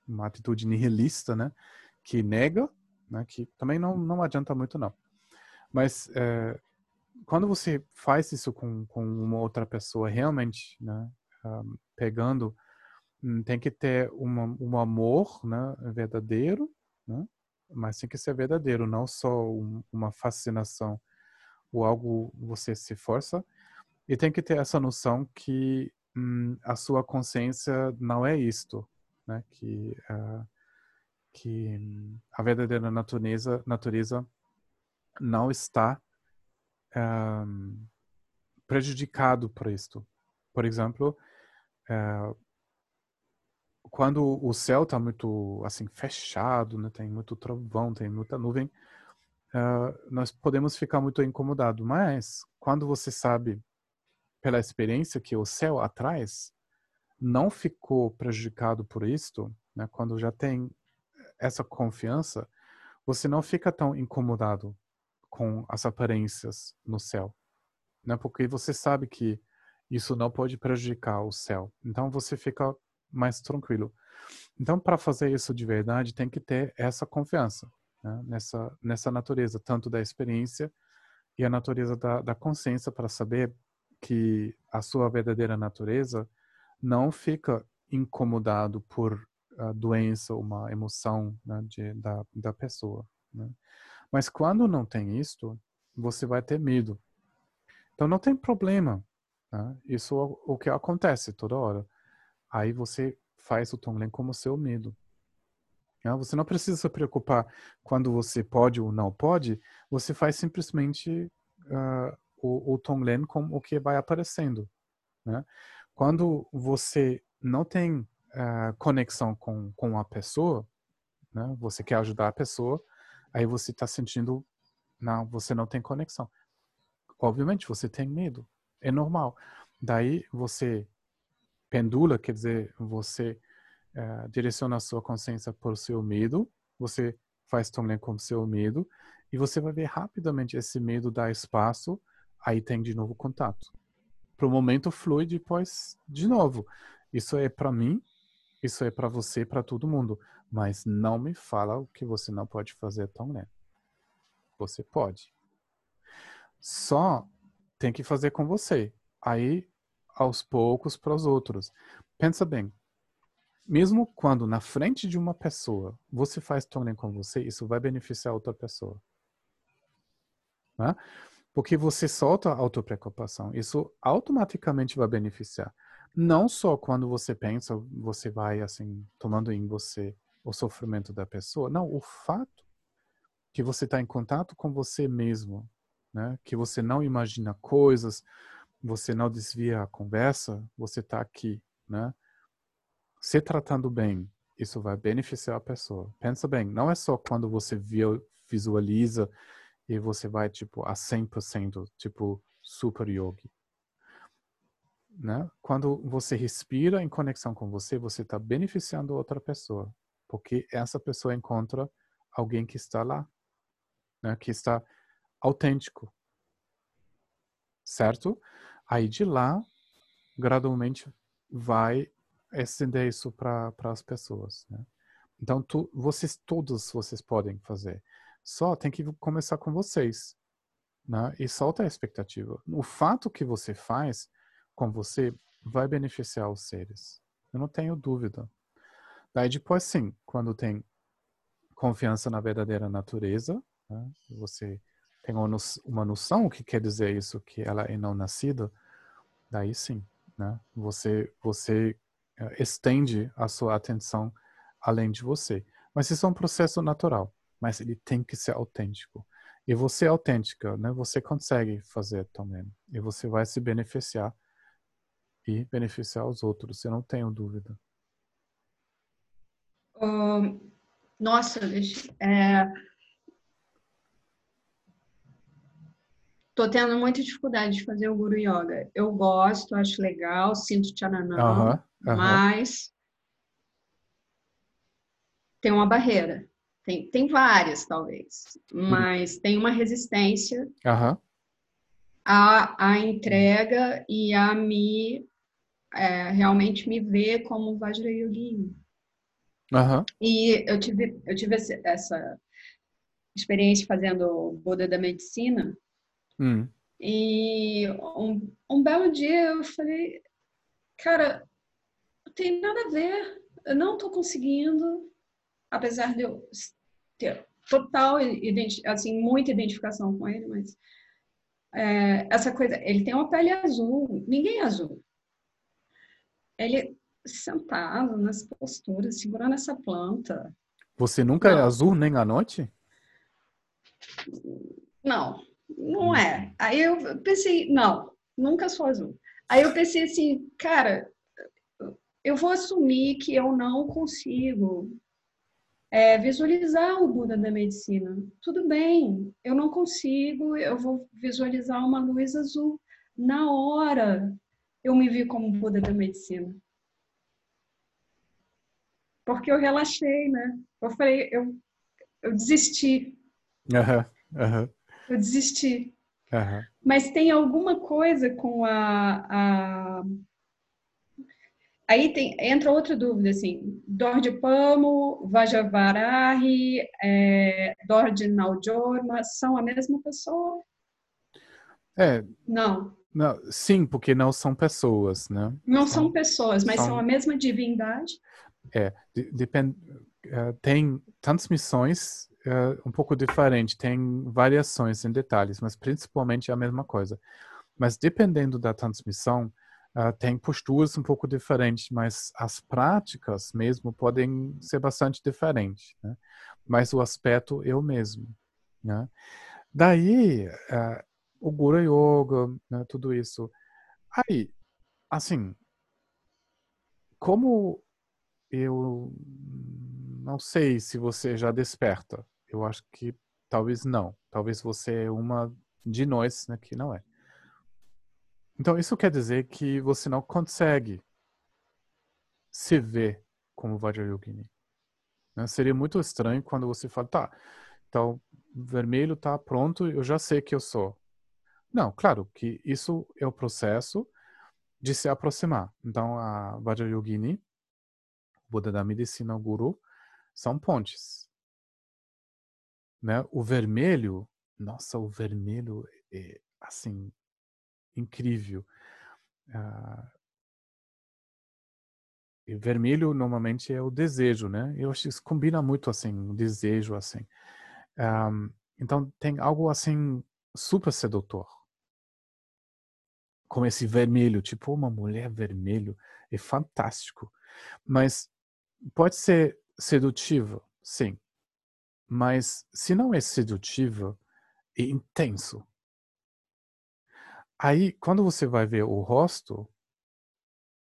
uma atitude nihilista, né? Que nega, né? Que também não, não adianta muito, não. Mas uh, quando você faz isso com, com uma outra pessoa, realmente, né? um, pegando, hum, tem que ter uma, um amor né, verdadeiro, né? mas tem que ser verdadeiro, não só um, uma fascinação ou algo você se força. E tem que ter essa noção que hum, a sua consciência não é isto, né? que, uh, que hum, a verdadeira natureza, natureza não está um, prejudicado por isto. Por exemplo, é, quando o céu está muito assim fechado, né, tem muito trovão, tem muita nuvem, uh, nós podemos ficar muito incomodados. Mas quando você sabe pela experiência que o céu atrás não ficou prejudicado por isto, né, quando já tem essa confiança, você não fica tão incomodado com as aparências no céu, né? Porque você sabe que isso não pode prejudicar o céu. Então você fica mais tranquilo. Então, para fazer isso de verdade, tem que ter essa confiança né? nessa, nessa natureza, tanto da experiência e a natureza da, da consciência, para saber que a sua verdadeira natureza não fica incomodado por a doença, uma emoção né, de, da, da pessoa. Né? Mas quando não tem isto, você vai ter medo. Então não tem problema né? Isso é o que acontece toda hora. Aí você faz o Tonglen como seu medo. Né? Você não precisa se preocupar quando você pode ou não pode. Você faz simplesmente uh, o, o Tonglen com o que vai aparecendo. Né? Quando você não tem uh, conexão com, com a pessoa, né? você quer ajudar a pessoa, aí você está sentindo, não, você não tem conexão. Obviamente, você tem medo é normal. Daí você pendula, quer dizer, você uh, direciona a sua consciência por seu medo, você faz também com seu medo, e você vai ver rapidamente esse medo dar espaço, aí tem de novo contato. Para o momento flui depois de novo. Isso é para mim, isso é para você, para todo mundo. Mas não me fala o que você não pode fazer lento. Você pode. Só tem que fazer com você. Aí, aos poucos, para os outros. Pensa bem. Mesmo quando na frente de uma pessoa você faz toning com você, isso vai beneficiar outra pessoa. Né? Porque você solta a autopreocupação. Isso automaticamente vai beneficiar. Não só quando você pensa, você vai assim, tomando em você o sofrimento da pessoa. Não, o fato que você está em contato com você mesmo, né? Que você não imagina coisas, você não desvia a conversa, você está aqui, né? Se tratando bem, isso vai beneficiar a pessoa. Pensa bem, não é só quando você visualiza e você vai tipo a 100%, tipo super yogi. Né? Quando você respira em conexão com você, você está beneficiando outra pessoa, porque essa pessoa encontra alguém que está lá, né? que está autêntico. Certo? Aí de lá, gradualmente vai estender isso para as pessoas. Né? Então, tu, vocês todos vocês podem fazer. Só tem que começar com vocês. Né? E solta a expectativa. O fato que você faz com você vai beneficiar os seres. Eu não tenho dúvida. Daí depois, sim, quando tem confiança na verdadeira natureza, né? você tem uma noção o que quer dizer isso, que ela é não nascida, daí sim, né? Você, você uh, estende a sua atenção além de você. Mas isso é um processo natural, mas ele tem que ser autêntico. E você é autêntica, né? Você consegue fazer também. E você vai se beneficiar e beneficiar os outros, eu não tenho dúvida. nossa, é, tô tendo muita dificuldade de fazer o Guru Yoga. Eu gosto, acho legal, sinto tchananã, uh -huh, uh -huh. mas tem uma barreira. Tem, tem várias, talvez, mas tem uma resistência uh -huh. à, à entrega e a me é, realmente me ver como Vajrayogini. Uhum. E eu tive, eu tive essa experiência fazendo Buda da Medicina. Hum. E um, um belo dia eu falei, cara, não tem nada a ver. Eu não estou conseguindo, apesar de eu ter total, assim, muita identificação com ele, mas é, essa coisa, ele tem uma pele azul, ninguém é azul. Ele sentado nas posturas, segurando essa planta. Você nunca é não. é azul nem à noite? Não, não é. Aí eu pensei, não, nunca sou azul. Aí eu pensei assim, cara, eu vou assumir que eu não consigo é, visualizar o Buda da medicina. Tudo bem, eu não consigo, eu vou visualizar uma luz azul. Na hora, eu me vi como Buda da medicina porque eu relaxei, né? Eu falei, eu, eu desisti. Uhum, uhum. Eu desisti. Uhum. Mas tem alguma coisa com a, a... Aí tem, entra outra dúvida, assim, Pamo, Vajavarahi, é, Naljorma, são a mesma pessoa? É. Não. Não, sim, porque não são pessoas, né? Não são, são pessoas, mas são... são... a mesma divindade? É, depende, uh, tem transmissões uh, um pouco diferentes, tem variações em detalhes, mas principalmente é a mesma coisa. Mas dependendo da transmissão, uh, tem posturas um pouco diferentes, mas as práticas mesmo podem ser bastante diferentes, né? Mas o aspecto é o mesmo, né? Daí, o Guru Yoga, né, tudo isso. Aí, assim, como eu não sei se você já desperta. Eu acho que talvez não. Talvez você é uma de nós né, que não é. Então, isso quer dizer que você não consegue se ver como Vajrayogini. Né? Seria muito estranho quando você fala, tá, então, vermelho tá pronto, eu já sei que eu sou. Não, claro que isso é o processo de se aproximar. Então, a Vajrayogini Buda da medicina, o guru, são pontes. Né? O vermelho, nossa, o vermelho é assim incrível. Uh, e vermelho normalmente é o desejo, né? Eu acho que isso combina muito assim, o desejo assim. Um, então tem algo assim super sedutor. Como esse vermelho, tipo uma mulher vermelho, é fantástico. Mas pode ser sedutiva, sim. Mas se não é sedutiva, é intenso. Aí, quando você vai ver o rosto,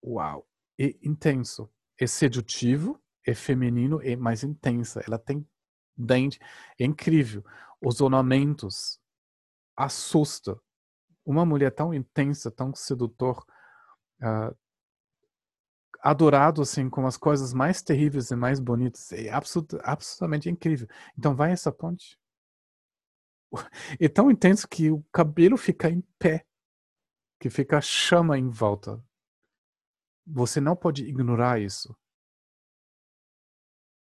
uau, é intenso. É sedutivo, é feminino, é mais intensa. Ela tem dente, é incrível. Os ornamentos assusta. Uma mulher tão intensa, tão sedutor, uh, adorado assim com as coisas mais terríveis e mais bonitas. É absolut, absolutamente incrível. Então vai essa ponte. É tão intenso que o cabelo fica em pé, que fica chama em volta. você não pode ignorar isso.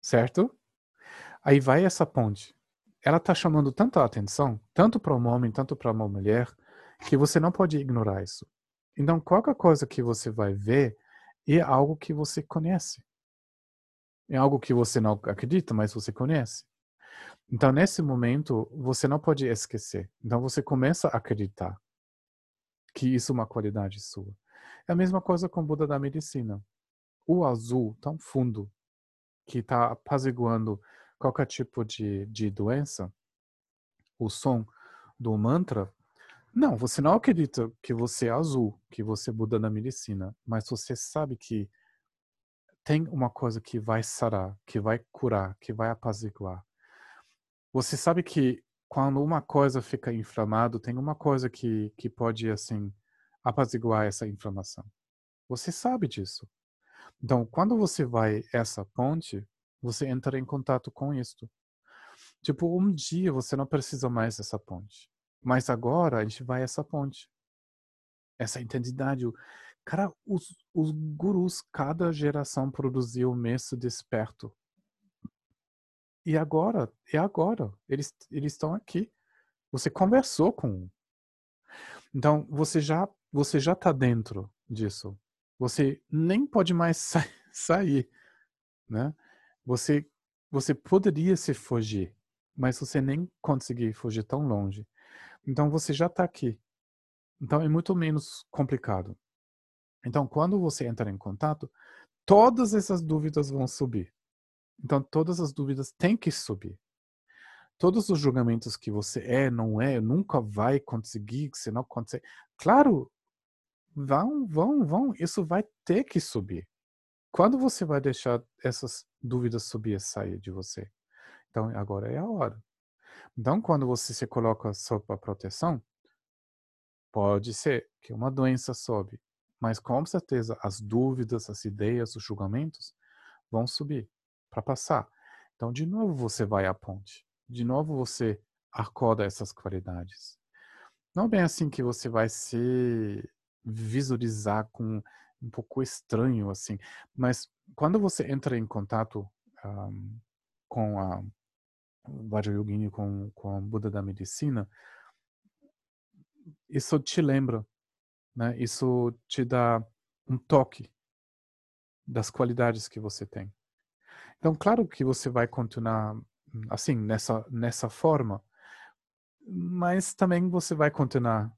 Certo? Aí vai essa ponte. Ela está chamando tanta atenção, tanto para um homem, tanto para uma mulher, que você não pode ignorar isso. Então, qualquer coisa que você vai ver é algo que você conhece. É algo que você não acredita, mas você conhece. Então, nesse momento, você não pode esquecer. Então, você começa a acreditar que isso é uma qualidade sua. É a mesma coisa com o Buda da medicina. O azul tão fundo, que está apaziguando qualquer tipo de, de doença, o som do mantra, não, você não acredita que você é azul, que você é Buda da medicina, mas você sabe que tem uma coisa que vai sarar, que vai curar, que vai apaziguar. Você sabe que quando uma coisa fica inflamada, tem uma coisa que, que pode, assim, apaziguar essa inflamação. Você sabe disso. Então, quando você vai essa ponte, você entra em contato com isto. Tipo, um dia você não precisa mais dessa ponte. Mas agora a gente vai essa ponte. Essa intensidade. Cara, os, os gurus, cada geração produziu o mesmo desperto. E agora, é agora. Eles, eles estão aqui. Você conversou com um. Então, você já você já está dentro disso. Você nem pode mais sa sair, né? Você você poderia se fugir, mas você nem conseguir fugir tão longe. Então você já está aqui. Então é muito menos complicado. Então quando você entra em contato, todas essas dúvidas vão subir. Então todas as dúvidas têm que subir. Todos os julgamentos que você é, não é, nunca vai conseguir, se não consegue. Claro, vão, vão, vão. Isso vai ter que subir. Quando você vai deixar essas dúvidas subir e sair de você? Então, agora é a hora. Então, quando você se coloca sob a proteção, pode ser que uma doença sobe, mas com certeza as dúvidas, as ideias, os julgamentos vão subir para passar. Então, de novo você vai à ponte. De novo você acorda essas qualidades. Não é bem assim que você vai se visualizar com um pouco estranho assim, mas quando você entra em contato um, com a Vajrayogini, com, com a Buda da medicina, isso te lembra, né? Isso te dá um toque das qualidades que você tem. Então, claro que você vai continuar assim nessa nessa forma, mas também você vai continuar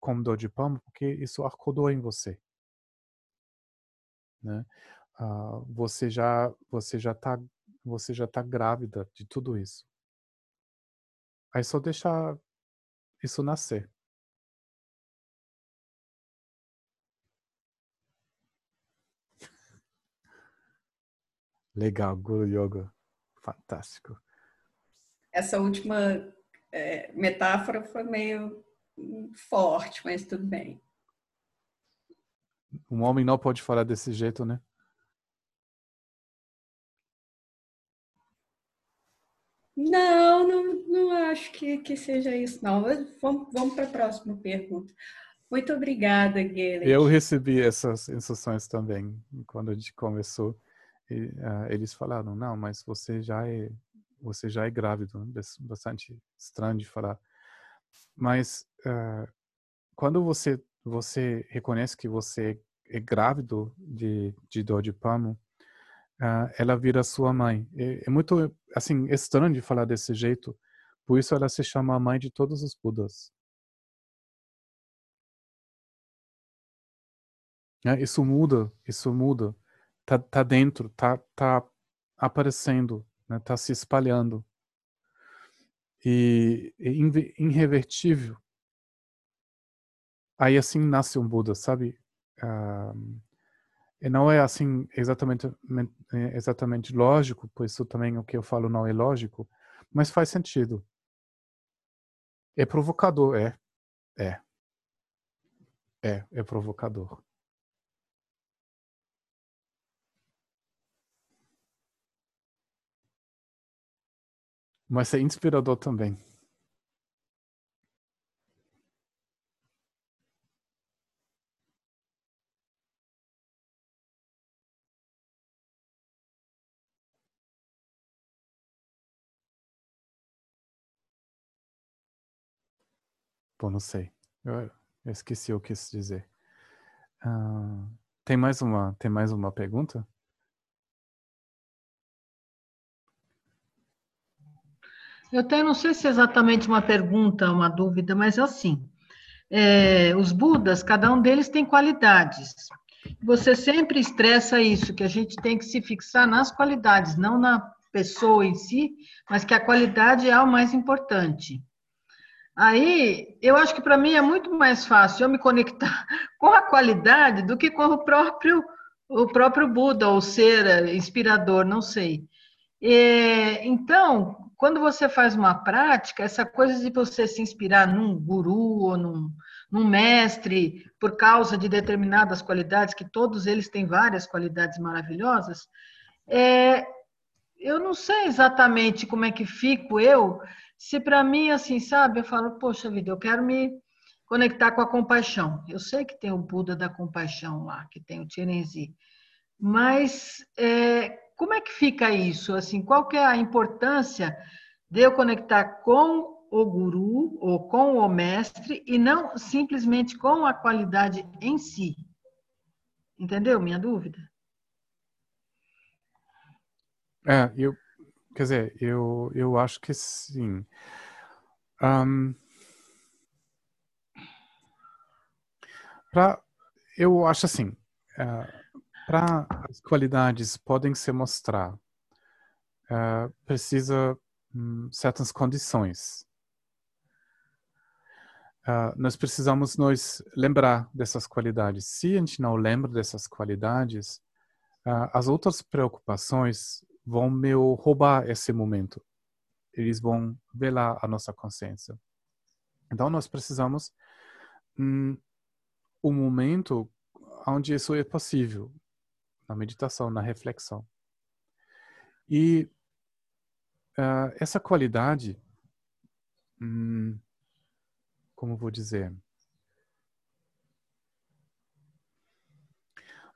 com dor de palma porque isso acordou em você, né? Uh, você já você já está você já está grávida de tudo isso. Aí só deixar isso nascer. Legal, Guru Yoga. Fantástico. Essa última é, metáfora foi meio forte, mas tudo bem. Um homem não pode falar desse jeito, né? Não, não, não acho que, que seja isso, não. Vamos, vamos para a próxima pergunta. Muito obrigada, Guilherme. Eu recebi essas instruções também quando a gente começou. E, uh, eles falaram, não, mas você já é você já é grávido, né? bastante estranho de falar. Mas uh, quando você você reconhece que você é grávido de, de dor de palmo, uh, ela vira sua mãe. É, é, muito assim estranho de falar desse jeito. Por isso ela se chama a mãe de todos os Budas. É, isso muda, isso muda. Tá, tá dentro, tá, tá aparecendo, né? tá se espalhando. E é irrevertível. Aí assim nasce um Buda, sabe? Uh, e não é assim exatamente, é, exatamente lógico, por isso também o que eu falo não é lógico, mas faz sentido. É provocador, é. É. É, é provocador. Mas é inspirador também. Bom, não sei. Eu, eu esqueci o que quis dizer. Uh, tem mais uma, tem mais uma pergunta? Eu até não sei se é exatamente uma pergunta, uma dúvida, mas é assim. É, os Budas, cada um deles tem qualidades. Você sempre estressa isso, que a gente tem que se fixar nas qualidades, não na pessoa em si, mas que a qualidade é o mais importante. Aí, eu acho que para mim é muito mais fácil eu me conectar com a qualidade do que com o próprio o próprio Buda ou ser inspirador, não sei. É, então, quando você faz uma prática, essa coisa de você se inspirar num guru ou num, num mestre por causa de determinadas qualidades, que todos eles têm várias qualidades maravilhosas, é, eu não sei exatamente como é que fico eu se para mim, assim, sabe, eu falo, poxa vida, eu quero me conectar com a compaixão. Eu sei que tem o Buda da compaixão lá, que tem o Tirenzi, mas é, como é que fica isso? Assim, qual que é a importância de eu conectar com o guru ou com o mestre e não simplesmente com a qualidade em si? Entendeu minha dúvida? É, eu Quer dizer, eu, eu acho que sim. Um, pra, eu acho assim, uh, é, para as qualidades podem se mostrar, uh, precisa um, certas condições. Uh, nós precisamos nos lembrar dessas qualidades. Se a gente não lembra dessas qualidades, uh, as outras preocupações vão me roubar esse momento. Eles vão velar a nossa consciência. Então, nós precisamos um, um momento onde isso é possível, na meditação, na reflexão. E uh, essa qualidade, hum, como vou dizer,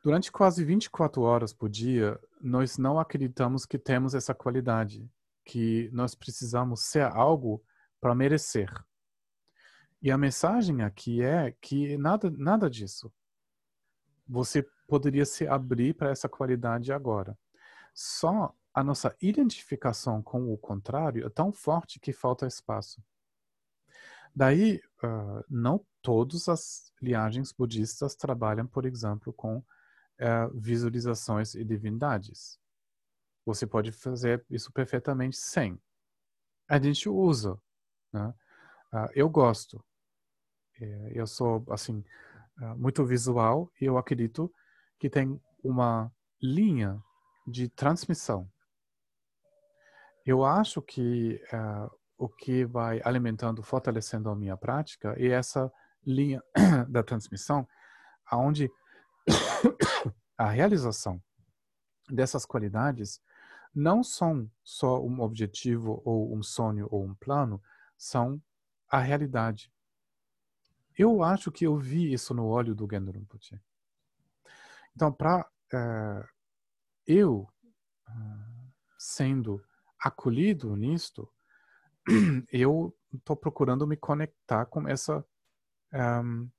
Durante quase 24 horas por dia, nós não acreditamos que temos essa qualidade, que nós precisamos ser algo para merecer. E a mensagem aqui é que nada, nada disso. Você poderia se abrir para essa qualidade agora. Só a nossa identificação com o contrário é tão forte que falta espaço. Daí, uh, não todas as linhagens budistas trabalham, por exemplo, com é, visualizações e divindades. Você pode fazer isso perfeitamente sem. A gente usa. Né? Uh, eu gosto. É, eu sou, assim, uh, muito visual e eu acredito que tem uma linha de transmissão. Eu acho que uh, o que vai alimentando, fortalecendo a minha prática é essa linha da transmissão, aonde a realização dessas qualidades não são só um objetivo ou um sonho ou um plano, são a realidade. Eu acho que eu vi isso no olho do Gendro Rinpoche. Então, para uh, eu uh, sendo acolhido nisto, eu estou procurando me conectar com essa um,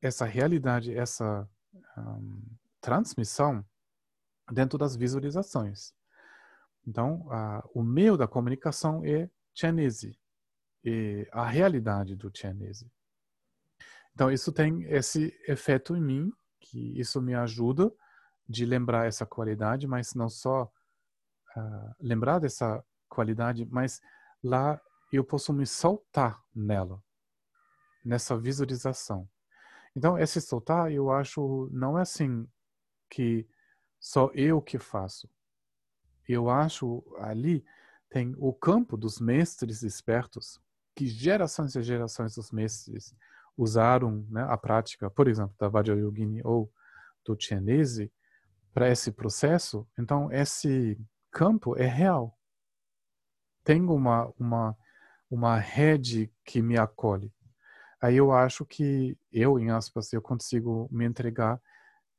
essa realidade, essa um, transmissão dentro das visualizações. Então, o meio da comunicação é Chinese, e a realidade do Chinese. Então, isso tem esse efeito em mim, que isso me ajuda de lembrar essa qualidade, mas não só uh, lembrar dessa qualidade, mas lá eu posso me soltar nela, nessa visualização. Então, esse soltar, eu acho, não é assim que só eu que faço. Eu acho ali tem o campo dos mestres espertos, que gerações e gerações dos mestres usaram né, a prática, por exemplo, da Vajrayogini ou do Chinese para esse processo. Então, esse campo é real. Tem uma, uma, uma rede que me acolhe. Aí eu acho que eu, em aspas, eu consigo me entregar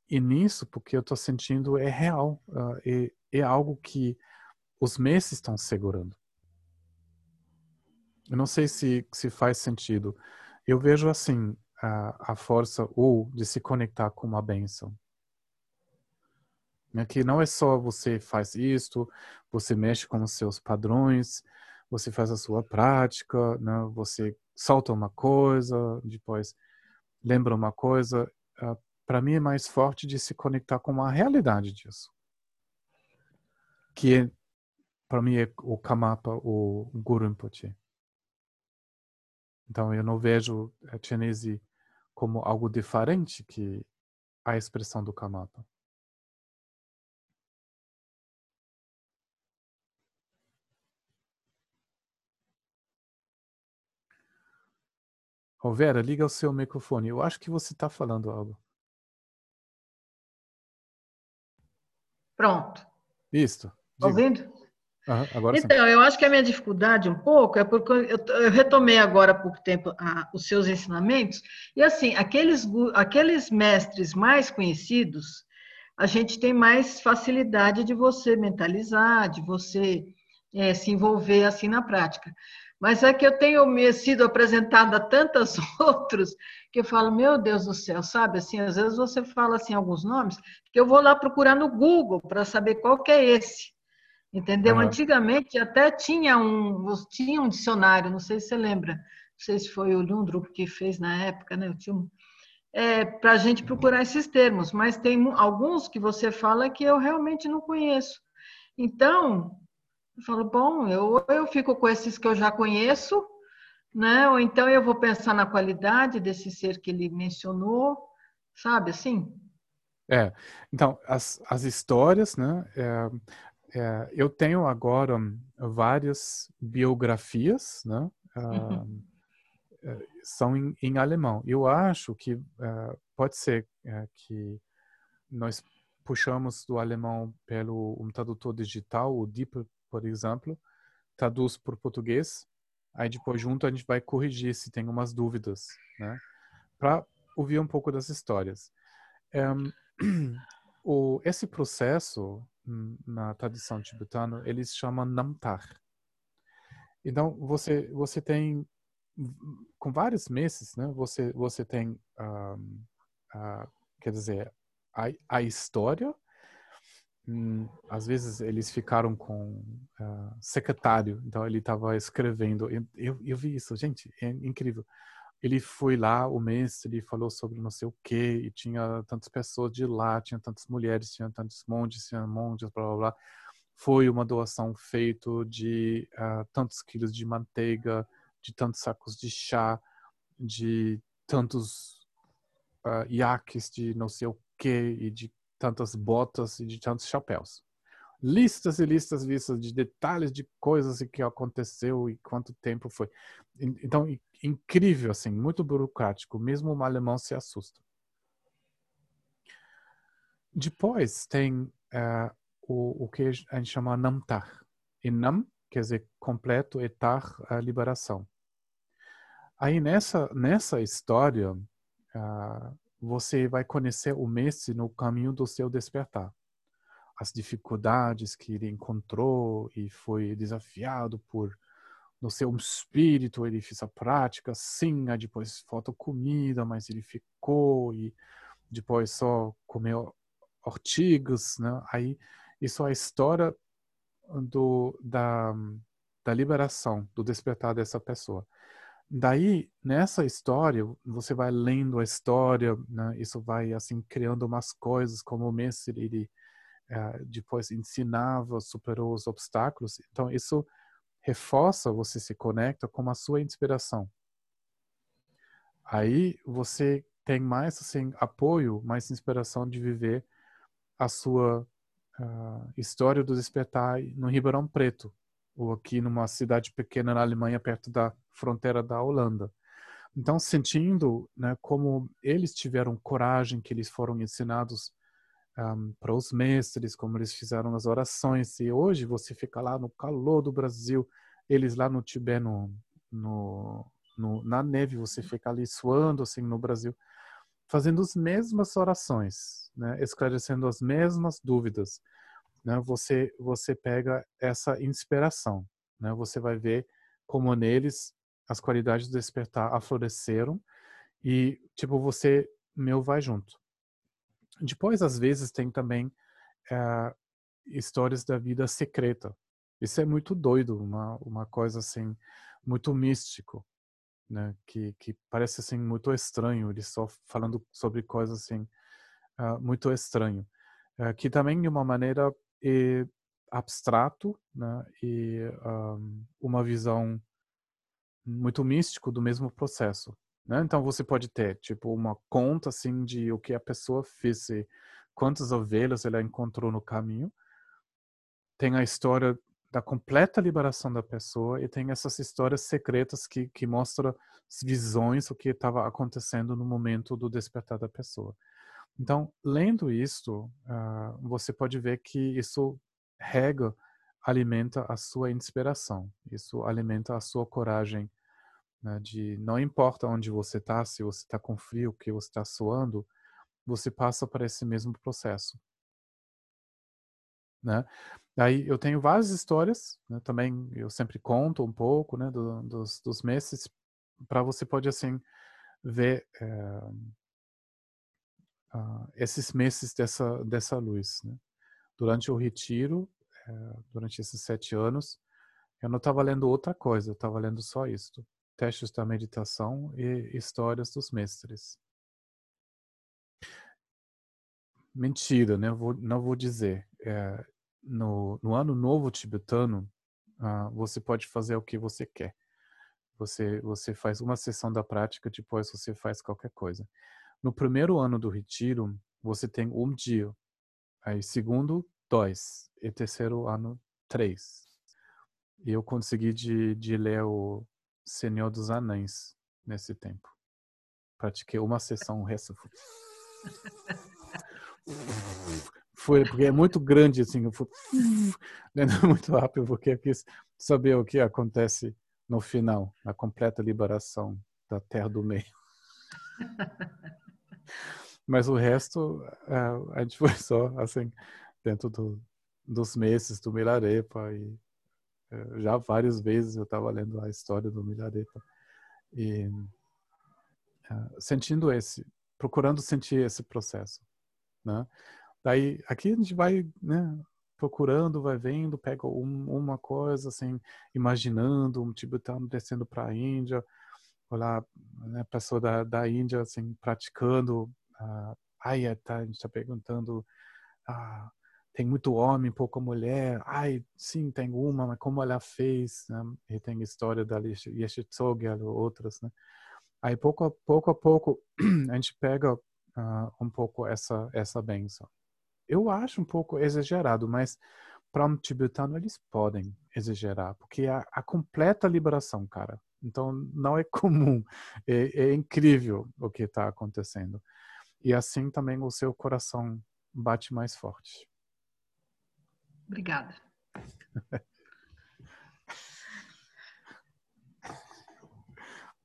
e nisso, porque eu estou sentindo, é real. Uh, é, é algo que os meses estão segurando. eu não sei se, se faz sentido. Eu vejo assim a, a força ou de se conectar com uma bênção. É que não é só você faz isto, você mexe com os seus padrões, você faz a sua prática, né? você solta uma coisa, depois lembra uma coisa. Uh, Para mim é mais forte de se conectar com a realidade disso. Que é, para mim é o Kamapa, o Guru Rinpoche. Então eu não vejo a Chinese como algo diferente que a expressão do Kamapa. Oh, Vera, liga o seu microfone. Eu acho que você está falando algo. Pronto. Isso. Ouvindo? Uhum, agora então, sim. eu acho que a minha dificuldade um pouco é porque eu, eu retomei agora há pouco tempo a, os seus ensinamentos, e assim, aqueles, aqueles mestres mais conhecidos, a gente tem mais facilidade de você mentalizar, de você é, se envolver assim na prática. Mas é que eu tenho sido apresentada a tantos outros que eu falo, meu Deus do céu, sabe? Assim, às vezes você fala assim alguns nomes que eu vou lá procurar no Google para saber qual que é esse. Entendeu? Uhum. Antigamente até tinha um, tinha um dicionário, não sei se você lembra, não sei se foi o Lundrup que fez na época, né? Eu tinha um, é, para a gente procurar esses termos, mas tem alguns que você fala que eu realmente não conheço. Então, eu falo, bom, eu, eu fico com esses que eu já conheço, né? Ou então eu vou pensar na qualidade desse ser que ele mencionou, sabe assim? É, então, as, as histórias, né? É, é, eu tenho agora várias biografias, né? Uhum. Uh, são em, em, alemão. Eu acho que uh, pode ser uh, que nós puxamos do alemão pelo um tradutor digital, o Deep por exemplo, traduz para o português, aí depois junto a gente vai corrigir se tem umas dúvidas, né? Para ouvir um pouco das histórias. Um, o, esse processo hum, na tradição tibetana eles chamam namtar. Então você você tem com vários meses, né? Você você tem um, uh, quer dizer a, a história Hum, às vezes eles ficaram com uh, secretário, então ele estava escrevendo. Eu, eu, vi isso, gente, é incrível. Ele foi lá, o mestre, ele falou sobre não sei o que, e tinha tantas pessoas de lá, tinha tantas mulheres, tinha tantos monges, tinha monges, blá blá blá. Foi uma doação feita de uh, tantos quilos de manteiga, de tantos sacos de chá, de tantos uh, iaques de não sei o que, e de tantas botas e de tantos chapéus. Listas e listas listas de detalhes de coisas e que aconteceu e quanto tempo foi. Então, incrível, assim, muito burocrático. Mesmo o alemão se assusta. Depois tem uh, o, o que a gente chama namtar. E nam quer dizer completo e tar a liberação. Aí nessa, nessa história, uh, você vai conhecer o mestre no caminho do seu despertar. As dificuldades que ele encontrou e foi desafiado por no seu espírito, ele fez a prática, sim, aí depois falta comida, mas ele ficou e depois só comeu ortigas, né? Aí isso é a história do da da liberação, do despertar dessa pessoa. Daí, nessa história, você vai lendo a história, né? isso vai assim criando umas coisas, como o mestre ele uh, depois ensinava, superou os obstáculos. Então, isso reforça, você se conecta com a sua inspiração. Aí você tem mais assim apoio, mais inspiração de viver a sua uh, história do despertar no Ribeirão Preto, ou aqui numa cidade pequena na Alemanha, perto da fronteira da Holanda. Então, sentindo né, como eles tiveram coragem, que eles foram ensinados um, para os mestres, como eles fizeram as orações, e hoje você fica lá no calor do Brasil, eles lá no Tibete, no, no, no, na neve, você fica ali suando assim no Brasil, fazendo as mesmas orações, né, esclarecendo as mesmas dúvidas né, você você pega essa inspiração, né? Você vai ver como neles as qualidades do despertar afloreceram e, tipo, você, meu, vai junto. Depois, às vezes, tem também é, histórias da vida secreta. Isso é muito doido, uma, uma coisa assim, muito místico, né? Que, que parece assim muito estranho, ele só falando sobre coisas assim, uh, muito estranho. Uh, que também de uma maneira é abstrato, né? E um, uma visão muito místico do mesmo processo. Né? Então você pode ter tipo uma conta assim de o que a pessoa fez, quantas ovelhas ela encontrou no caminho. Tem a história da completa liberação da pessoa e tem essas histórias secretas que, que mostram as visões, o que estava acontecendo no momento do despertar da pessoa. Então, lendo isto, uh, você pode ver que isso rega, alimenta a sua inspiração, isso alimenta a sua coragem né, de não importa onde você está, se você está com frio, que você está suando, você passa por esse mesmo processo. Né? Daí eu tenho várias histórias, né, também eu sempre conto um pouco né, do, dos, dos meses, para você pode assim ver é, uh, esses meses dessa, dessa luz. Né? Durante o retiro, é, durante esses sete anos, eu não estava lendo outra coisa, eu estava lendo só isto testes da meditação e histórias dos mestres. Mentira, né? Vou, não vou dizer. É, no, no, ano novo tibetano, uh, você pode fazer o que você quer. Você, você faz uma sessão da prática, depois você faz qualquer coisa. No primeiro ano do retiro, você tem um dia. Aí, segundo, dois. E terceiro ano, três. E eu consegui de, de ler o Senhor dos Anéis nesse tempo. Pratiquei uma sessão, o resto foi... foi porque é muito grande assim, eu fui lendo muito rápido porque eu quis saber o que acontece no final, a completa liberação da Terra do Meio. Mas o resto a gente foi só assim dentro do, dos meses do Milarepa e já várias vezes eu estava lendo a história do Milarepa e uh, sentindo esse, procurando sentir esse processo, né? Daí aqui a gente vai, né, procurando, vai vendo, pega um, uma coisa assim, imaginando um tibetano descendo para a Índia, olhar né, pessoa da, da Índia assim praticando, uh, aí tá, a gente está perguntando uh, tem muito homem, pouca mulher. Ai, sim, tem uma, mas como ela fez? Né? E tem história da Yeshitsoge e outras, né? Aí, pouco a pouco, a pouco a gente pega uh, um pouco essa, essa benção. Eu acho um pouco exagerado, mas para um tibetano eles podem exagerar, porque é a, a completa liberação, cara. Então, não é comum. É, é incrível o que está acontecendo. E assim também o seu coração bate mais forte. Obrigada.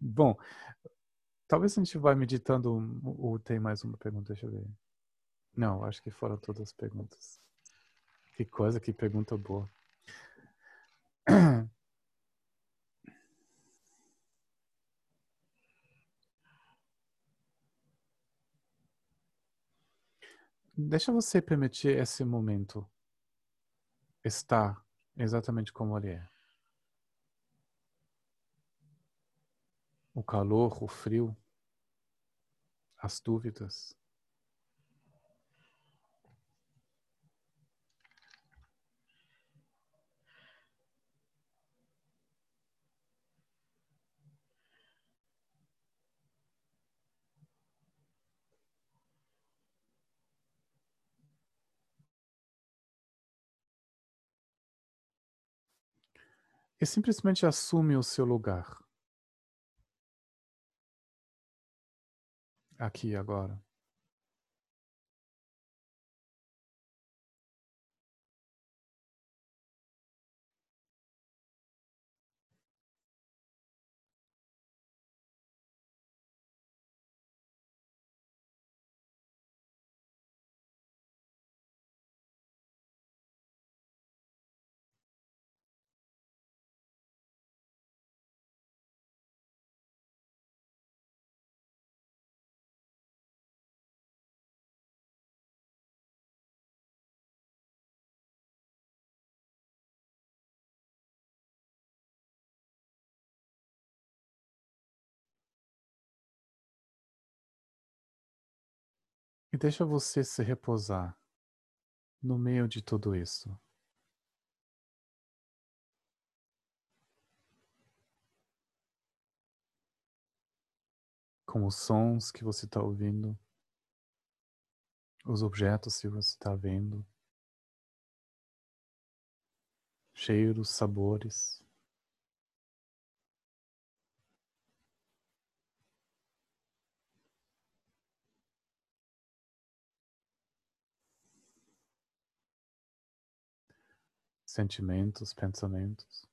Bom, talvez a gente vá meditando ou tem mais uma pergunta, deixa eu ver. Não, acho que foram todas as perguntas. Que coisa, que pergunta boa. Deixa você permitir esse momento está exatamente como ele é. O calor, o frio, as dúvidas. E simplesmente assume o seu lugar. Aqui agora. Deixa você se repousar no meio de tudo isso. Com os sons que você está ouvindo, os objetos que você está vendo, cheiros, sabores. Sentimentos, pensamentos.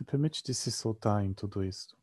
Se permite de se soltar em tudo isso.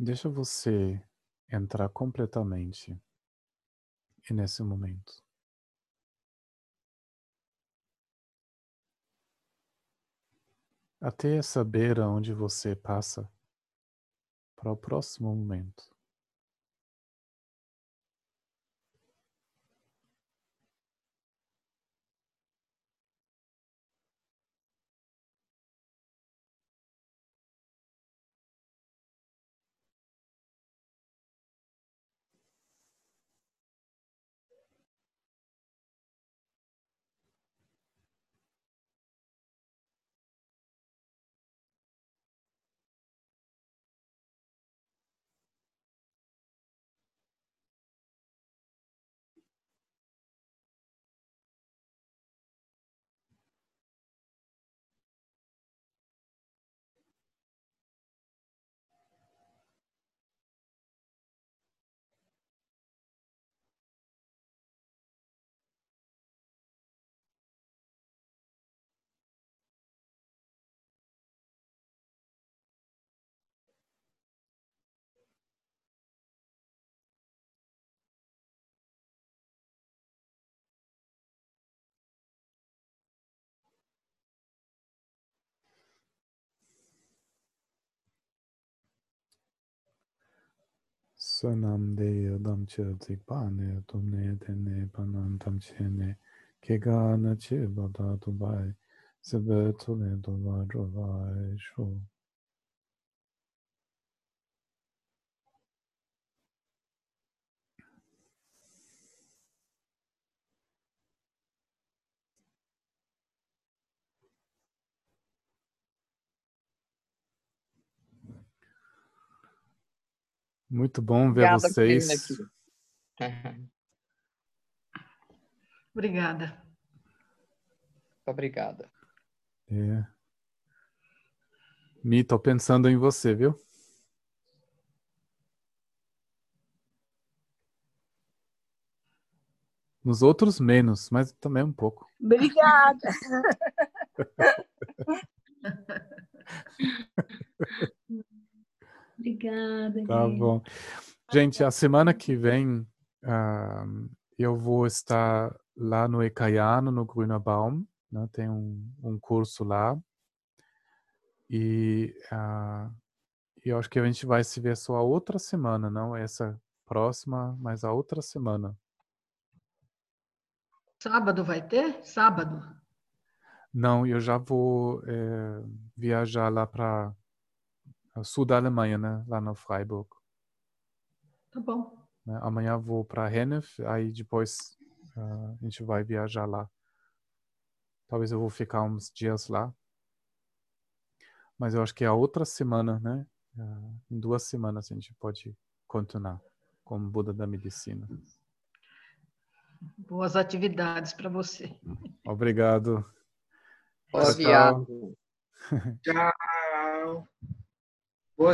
Deixa você entrar completamente e nesse momento. Até saber aonde você passa para o próximo momento. sā nāmdē yādām chē cik pāne tūmne tēne pānān tam chēne kēkā nā chē bātā tū bāi sīpē tūne tū bā chō bāi shū Muito bom ver Obrigada, vocês. Obrigada. Obrigada. É. Mi, tô pensando em você, viu? Nos outros menos, mas também um pouco. Obrigada. Obrigada. Tá bom. Gente, a semana que vem uh, eu vou estar lá no Ecaiano, no Grüner Baum. Né? Tem um, um curso lá. E uh, eu acho que a gente vai se ver só a outra semana, não essa próxima, mas a outra semana. Sábado vai ter? Sábado? Não, eu já vou é, viajar lá para sul da Alemanha, né? Lá no Freiburg. Tá bom. Né? Amanhã vou para Hennef, aí depois uh, a gente vai viajar lá. Talvez eu vou ficar uns dias lá. Mas eu acho que é a outra semana, né? Uh, em duas semanas a gente pode continuar como Buda da Medicina. Boas atividades para você. Obrigado. Boa tchau. Tchau.